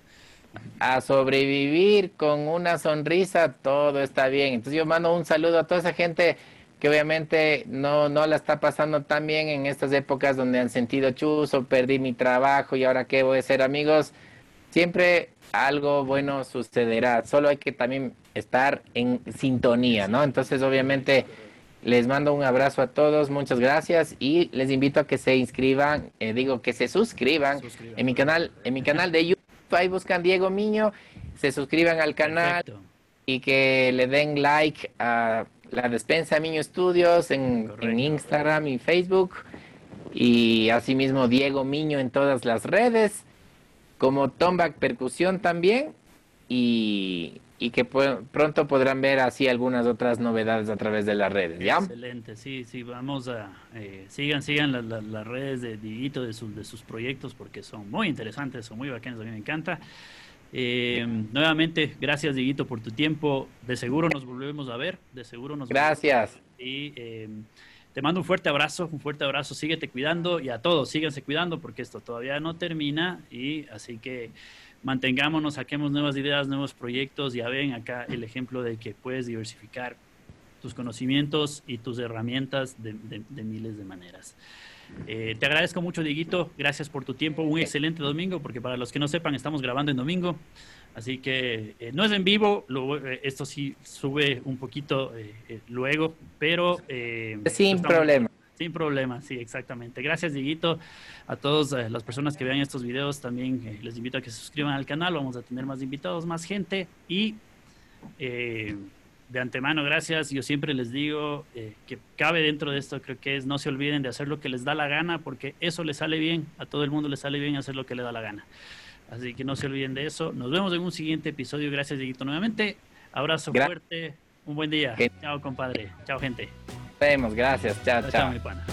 a sobrevivir con una sonrisa, todo está bien. Entonces yo mando un saludo a toda esa gente que obviamente no, no la está pasando tan bien en estas épocas donde han sentido chuzo, perdí mi trabajo y ahora qué voy a hacer amigos. Siempre algo bueno sucederá, solo hay que también estar en sintonía, ¿no? Entonces obviamente les mando un abrazo a todos, muchas gracias y les invito a que se inscriban, eh, digo que se suscriban, en mi canal, en mi canal de YouTube ahí buscan Diego Miño, se suscriban al canal y que le den like a la despensa Miño Studios en, Instagram y Facebook y asimismo Diego Miño en todas las redes, como Tomback Percusión también y, que pronto podrán ver así algunas otras novedades a través de las redes, ¿ya? Excelente, sí, sí, vamos a, eh, sigan, sigan las redes de Diguito, de, sus de sus proyectos, porque son muy interesantes, son muy bacanas, a mí me encanta. Eh, nuevamente, gracias Diguito por tu tiempo, de seguro nos volvemos a ver, de seguro nos Gracias. Y eh, te mando un fuerte abrazo, un fuerte abrazo, síguete cuidando y a todos, síganse cuidando porque esto todavía no termina y así que mantengámonos, saquemos nuevas ideas, nuevos proyectos. Ya ven acá el ejemplo de que puedes diversificar tus conocimientos y tus herramientas de, miles de maneras. Eh, te agradezco mucho, Dieguito. Gracias por tu tiempo. Un excelente domingo, porque para los que no sepan, estamos grabando en domingo. Así que eh, no es en vivo, eh, esto sí sube un poquito luego, pero... Sin problema. Sin problema, sí, exactamente. Gracias, Dieguito. A todas eh, las personas que vean estos videos también eh, les invito a que se suscriban al canal. Vamos a tener más invitados, más gente. Y Eh, de antemano, gracias. Yo siempre les digo eh, que cabe dentro de esto, creo que es no se olviden de hacer lo que les da la gana, porque eso le sale bien, a todo el mundo le sale bien hacer lo que le da la gana. Así que no se olviden de eso. Nos vemos en un siguiente episodio. Gracias, Dieguito, nuevamente. Abrazo fuerte. Un buen día. Chao, compadre. Chao, gente. Nos vemos. Gracias. Chao, chao. chao mi pana.